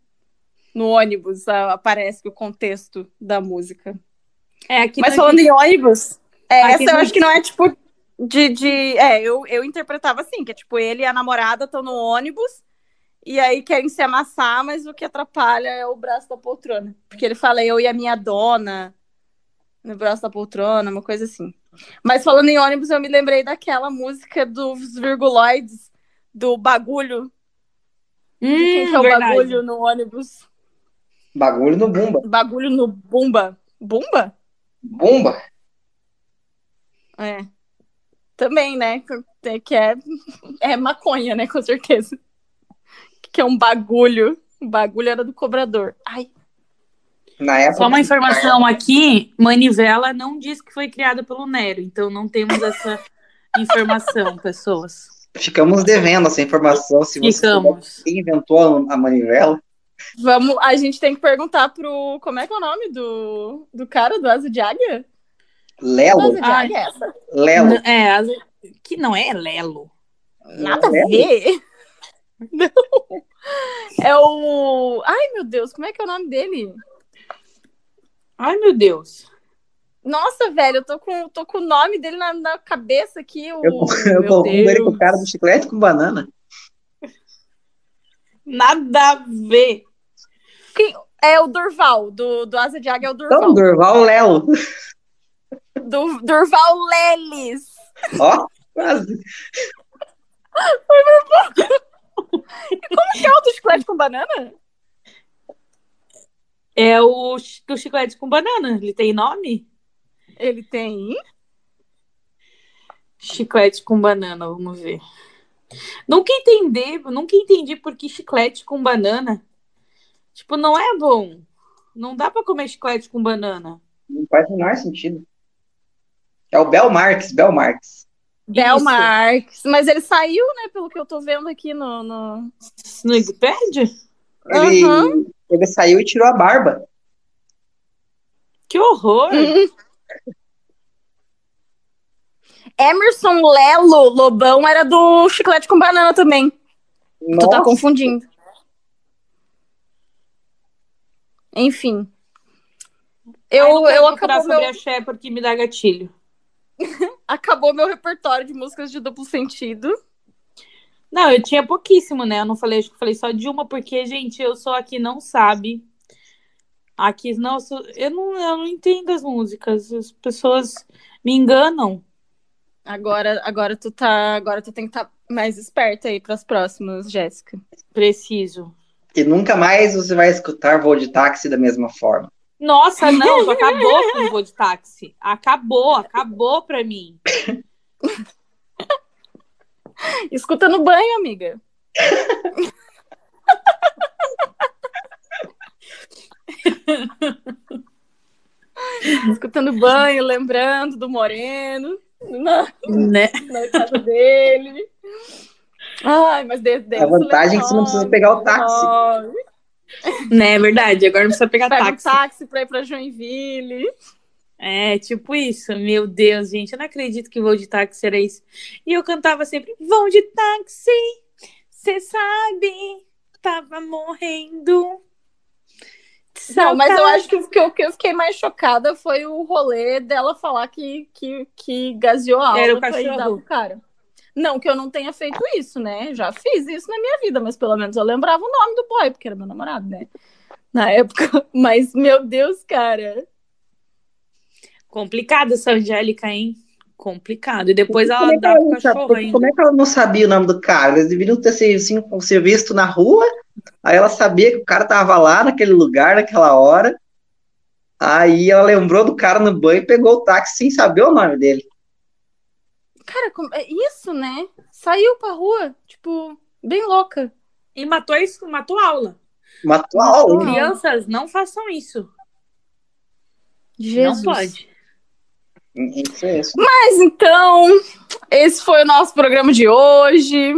no ônibus. Aparece o contexto da música. É, aqui Mas não- falando em ônibus, é, essa eu não- acho que não é tipo de. de é, eu, eu interpretava assim, que é tipo ele e a namorada estão no ônibus e aí querem se amassar, mas o que atrapalha é o braço da poltrona. Porque ele fala eu e a minha dona no braço da poltrona, uma coisa assim. Mas falando em ônibus, eu me lembrei daquela música dos virguloides, do bagulho. De quem Hum, que é o verdade. bagulho no ônibus? Bagulho no Bumba. Bagulho no Bumba. Bumba? Bumba? É. Também, né? é que é, é maconha, né? Com certeza. Que é um bagulho. O bagulho era do cobrador. Ai, época. Só uma informação aqui: Manivela não diz que foi criada pelo Nero, então não temos essa informação, pessoas. Ficamos devendo essa informação. Se você Ficamos. quem inventou a manivela. vamos. A gente tem que perguntar pro. Como é que é o nome do, do cara do Asa de Águia? Lelo. Asa de. Águia é essa? Lelo. N- É, as- que não é Lelo. Nada a Lelo? ver. Não. É o. Ai, meu Deus, como é que é o nome dele? Ai, meu Deus. Nossa, velho, eu tô com, tô com o nome dele na, na cabeça aqui. O... Eu, eu meu confundo ele com o cara do chiclete com banana. Nada a ver. É o Durval, do, do Asa de Águia é o Durval. Então, Durval Lelo. Do, Durval Leles. Ó, quase. Como que é o do chiclete com banana? É o do chiclete com banana. Ele tem nome? Ele tem. Chiclete com banana, vamos ver. Nunca entendi, nunca entendi por que chiclete com banana. Tipo, não é bom. Não dá pra comer chiclete com banana. Não faz o menor sentido. É o Bel Marques, Bel Marques. Bel. Marques. Mas ele saiu, né? Pelo que eu tô vendo aqui no. no... No Wikipedia? Ele, Aham. Ele saiu e tirou a barba. Que horror! Emerson Lelo Lobão era do chiclete com banana também. Tu tá Nossa, confundindo. Enfim. Ai, Eu, quero eu procurar acabou sobre meu, axé porque me dá gatilho. acabou meu repertório de músicas de duplo sentido. Não, eu tinha pouquíssimo, né? Eu não falei, acho que eu falei só de uma, porque, gente, eu sou aqui não sabe. Aqui, não, eu, sou- eu não, eu não entendo as músicas. As pessoas me enganam. Agora, agora tu tá, agora tu tem que estar mais esperta aí pras próximas, Jéssica. Preciso. E nunca mais você vai escutar voo de táxi da mesma forma. Nossa, não, acabou com o voo de táxi. Acabou, acabou pra mim. Escuta no banho, amiga. Escutando banho, lembrando do Moreno, na, Né? na casa dele. Ai, mas de, de, A vantagem é que você não precisa pegar o táxi. Né, é verdade. Agora não precisa pegar Pega táxi. um táxi pra ir pra Joinville. É, tipo isso. Meu Deus, gente, eu não acredito que voo de táxi era isso. E eu cantava sempre: voo de táxi, cê sabe, tava morrendo. Não, mas eu acho que o que eu, que eu fiquei mais chocada foi o rolê dela falar que, que, que gaseou a Era o alma pra ir cachorro. cara. Não que eu não tenha feito isso, né? Já fiz isso na minha vida, mas pelo menos eu lembrava o nome do boy, porque era meu namorado, né? Na época. Mas, meu Deus, cara. Complicado essa Angélica, hein? Complicado. E depois ela é, dá pro cachorro ainda. como é que ela não sabia o nome do cara? Eles deveriam ter se, assim, se visto na rua, aí ela sabia que o cara tava lá naquele lugar, naquela hora. Aí ela lembrou do cara no banho e pegou o táxi sem saber o nome dele. Cara, como- é isso, né? Saiu pra rua, tipo, bem louca. E matou isso, matou aula. Matou a aula. hein? Crianças, não façam isso. Jesus. Não pode. Isso é isso. Mas então, esse foi o nosso programa de hoje.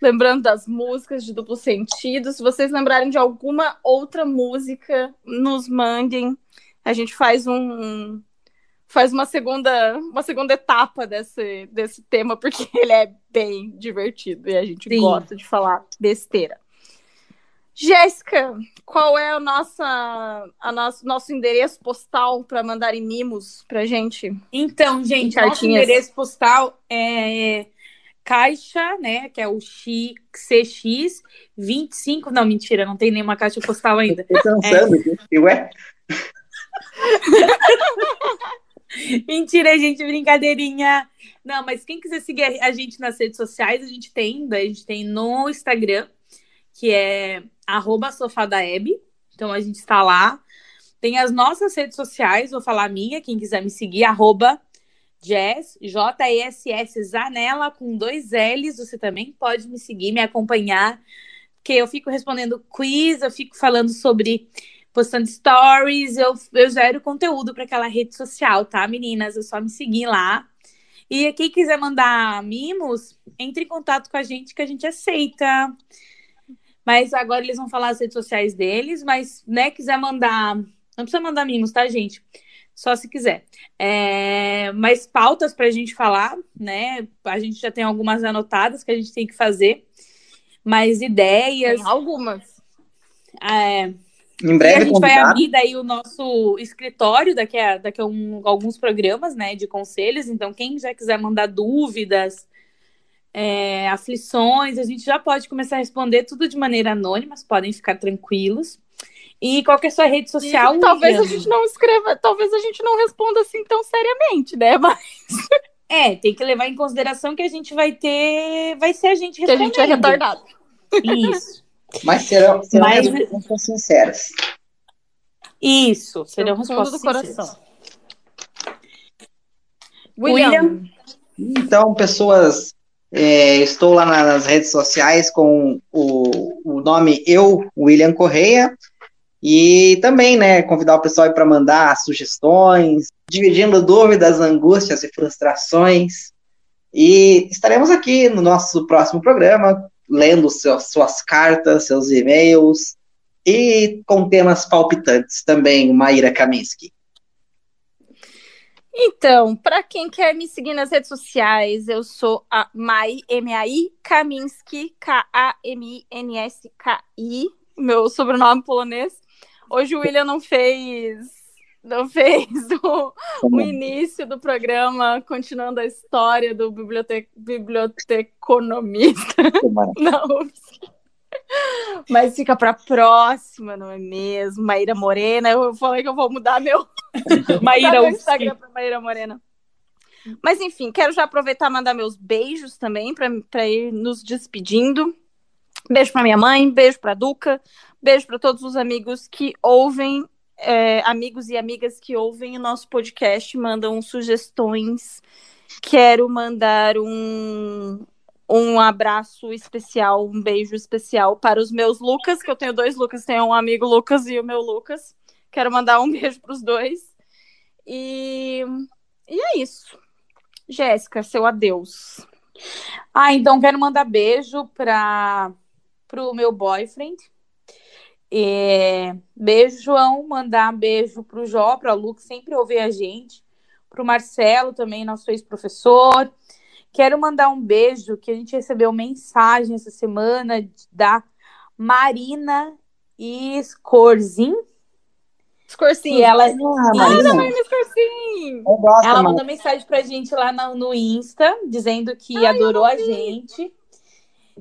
Lembrando das músicas de duplo sentido. Se vocês lembrarem de alguma outra música, nos mandem. A gente faz um faz uma segunda uma segunda etapa desse, desse tema porque ele é bem divertido e a gente Sim. gosta de falar besteira. Jéssica, qual é a nossa, a nosso, nosso endereço postal para mandarem mimos pra gente? Então, gente, nosso endereço postal é caixa, né? Que é o X, CX 25. Não, mentira, não tem nenhuma caixa postal ainda. Tô pensando aqui. Ué, Mentira, gente, brincadeirinha. Não, mas quem quiser seguir a a gente nas redes sociais, a gente tem, a gente tem no Instagram, que é arroba sofadaeb. Então a gente está lá. Tem as nossas redes sociais, vou falar a minha, quem quiser me seguir, arroba Jess, J-E-S-S, Zanella, com dois L's. Você também pode me seguir, me acompanhar, porque eu fico respondendo quiz, eu fico falando sobre, postando stories, eu, eu gero conteúdo para aquela rede social, tá, meninas? É só me seguir lá. E quem quiser mandar mimos, entre em contato com a gente que a gente aceita. Mas agora eles vão falar as redes sociais deles, mas, né, quiser mandar. Não precisa mandar mimos, tá, gente? Só se quiser. É, mas pautas para a gente falar, né? A gente já tem algumas anotadas que a gente tem que fazer. Mais ideias. Tem algumas. É, Em e a breve, gente vai convidado. abrir daí o nosso escritório daqui a, daqui a um- alguns programas, né, de conselhos. Então, quem já quiser mandar dúvidas, é, aflições, a gente já pode começar a responder tudo de maneira anônima, podem ficar tranquilos. E qual que é a sua rede social? E talvez a gente não escreva, talvez a gente não responda assim tão seriamente, né? Mas É, tem que levar em consideração que a gente vai ter. Vai ser a gente que a gente é respondendo. retardado. Isso. Mas serão, serão Mas- respostas sinceras. Isso. Serão fundo respostas do coração. sinceras. William, William. Então, pessoas, é, estou lá nas redes sociais com o, o nome Eu, William Correia, e também, né, convidar o pessoal para mandar sugestões, dividindo dúvidas, angústias e frustrações. E estaremos aqui no nosso próximo programa, lendo seus- suas cartas, seus e-mails, e com temas palpitantes também, Maíra Kaminsky. Então, para quem quer me seguir nas redes sociais, eu sou a Mai, M-A-I, Kaminsky, K-A-M-I-N-S-K-I, meu sobrenome polonês. Hoje o William não fez, não fez o, o início do programa, continuando a história do bibliote, biblioteconomista. Não. Mas fica para próxima, não é mesmo? Maíra Morena, eu falei que eu vou mudar meu Maíra meu. Instagram pra Maíra Morena. Mas enfim, quero já aproveitar e mandar meus beijos também para ir nos despedindo. Beijo para minha mãe, beijo para Duca, beijo para todos os amigos que ouvem, é, amigos e amigas que ouvem o nosso podcast, mandam sugestões. Quero mandar um, um abraço especial, um beijo especial para os meus Lucas, que eu tenho dois Lucas, tenho um amigo Lucas e o meu Lucas. Quero mandar um beijo para os dois. E, e é isso. Jéssica, seu adeus. Ah, então quero mandar beijo para o meu boyfriend. É, beijo, João. Mandar beijo pro Jó, para o Lu, que sempre ouve a gente. Pro Marcelo também, nosso ex-professor. Quero mandar um beijo que a gente recebeu mensagem essa semana da Marina Scorzin. Escorcinho. E ela, Ah, Marina, Ai, eu gosto, ela Marina. mandou mensagem pra gente lá no, no Insta, dizendo que adorou a gente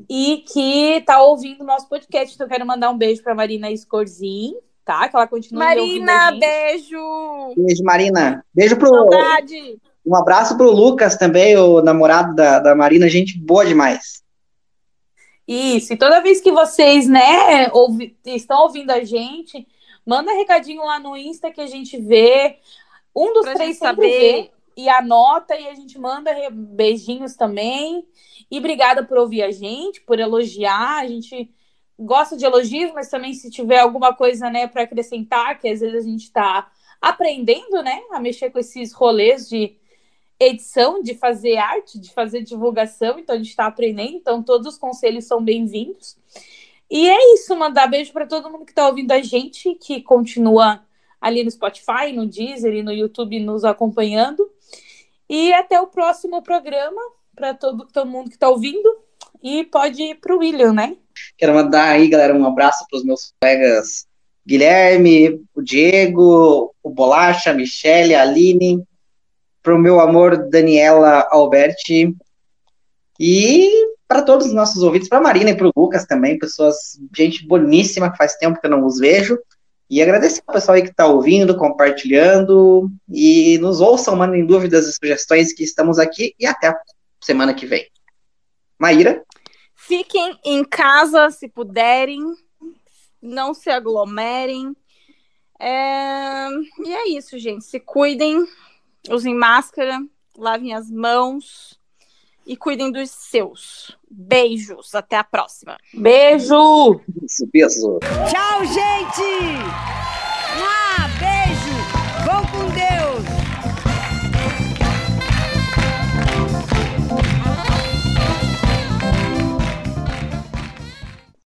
e que tá ouvindo o nosso podcast. Então, eu quero mandar um beijo pra Marina Scorzin, tá? Que ela continua Marina, beijo. Beijo, Marina. Beijo pro. Saudade. Um abraço pro Lucas também, o namorado da, da Marina, gente boa demais. Isso, e toda vez que vocês, né, ouvi- estão ouvindo a gente, manda recadinho lá no Insta que a gente vê. Um dos Pra três sempre saber. vê e anota e a gente manda beijinhos também. E obrigada por ouvir a gente, por elogiar. A gente gosta de elogios, mas também se tiver alguma coisa, né, para acrescentar, que às vezes a gente está aprendendo, né, a mexer com esses rolês de edição, de fazer arte, de fazer divulgação, então a gente está aprendendo, então todos os conselhos são bem-vindos. E é isso, mandar beijo para todo mundo que está ouvindo a gente, que continua ali no Spotify, no Deezer e no YouTube nos acompanhando. E até o próximo programa, para todo, todo mundo que está ouvindo. E pode ir para o William, né? Quero mandar aí, galera, um abraço pros meus colegas Guilherme, o Diego, o Bolacha, a Michele, a Aline, pro meu amor Daniela Alberti e para todos os nossos ouvintes, para Marina e para o Lucas também, pessoas, gente boníssima, que faz tempo que eu não os vejo. E agradecer ao pessoal aí que está ouvindo, compartilhando e nos ouçam, mandem dúvidas e sugestões que estamos aqui e até a semana que vem. Maíra? Fiquem em casa se puderem. Não se aglomerem. É, E é isso, gente. Se cuidem, usem máscara lavem as mãos e cuidem dos seus. Beijos, até a próxima. Beijo! Beijo. Tchau, gente!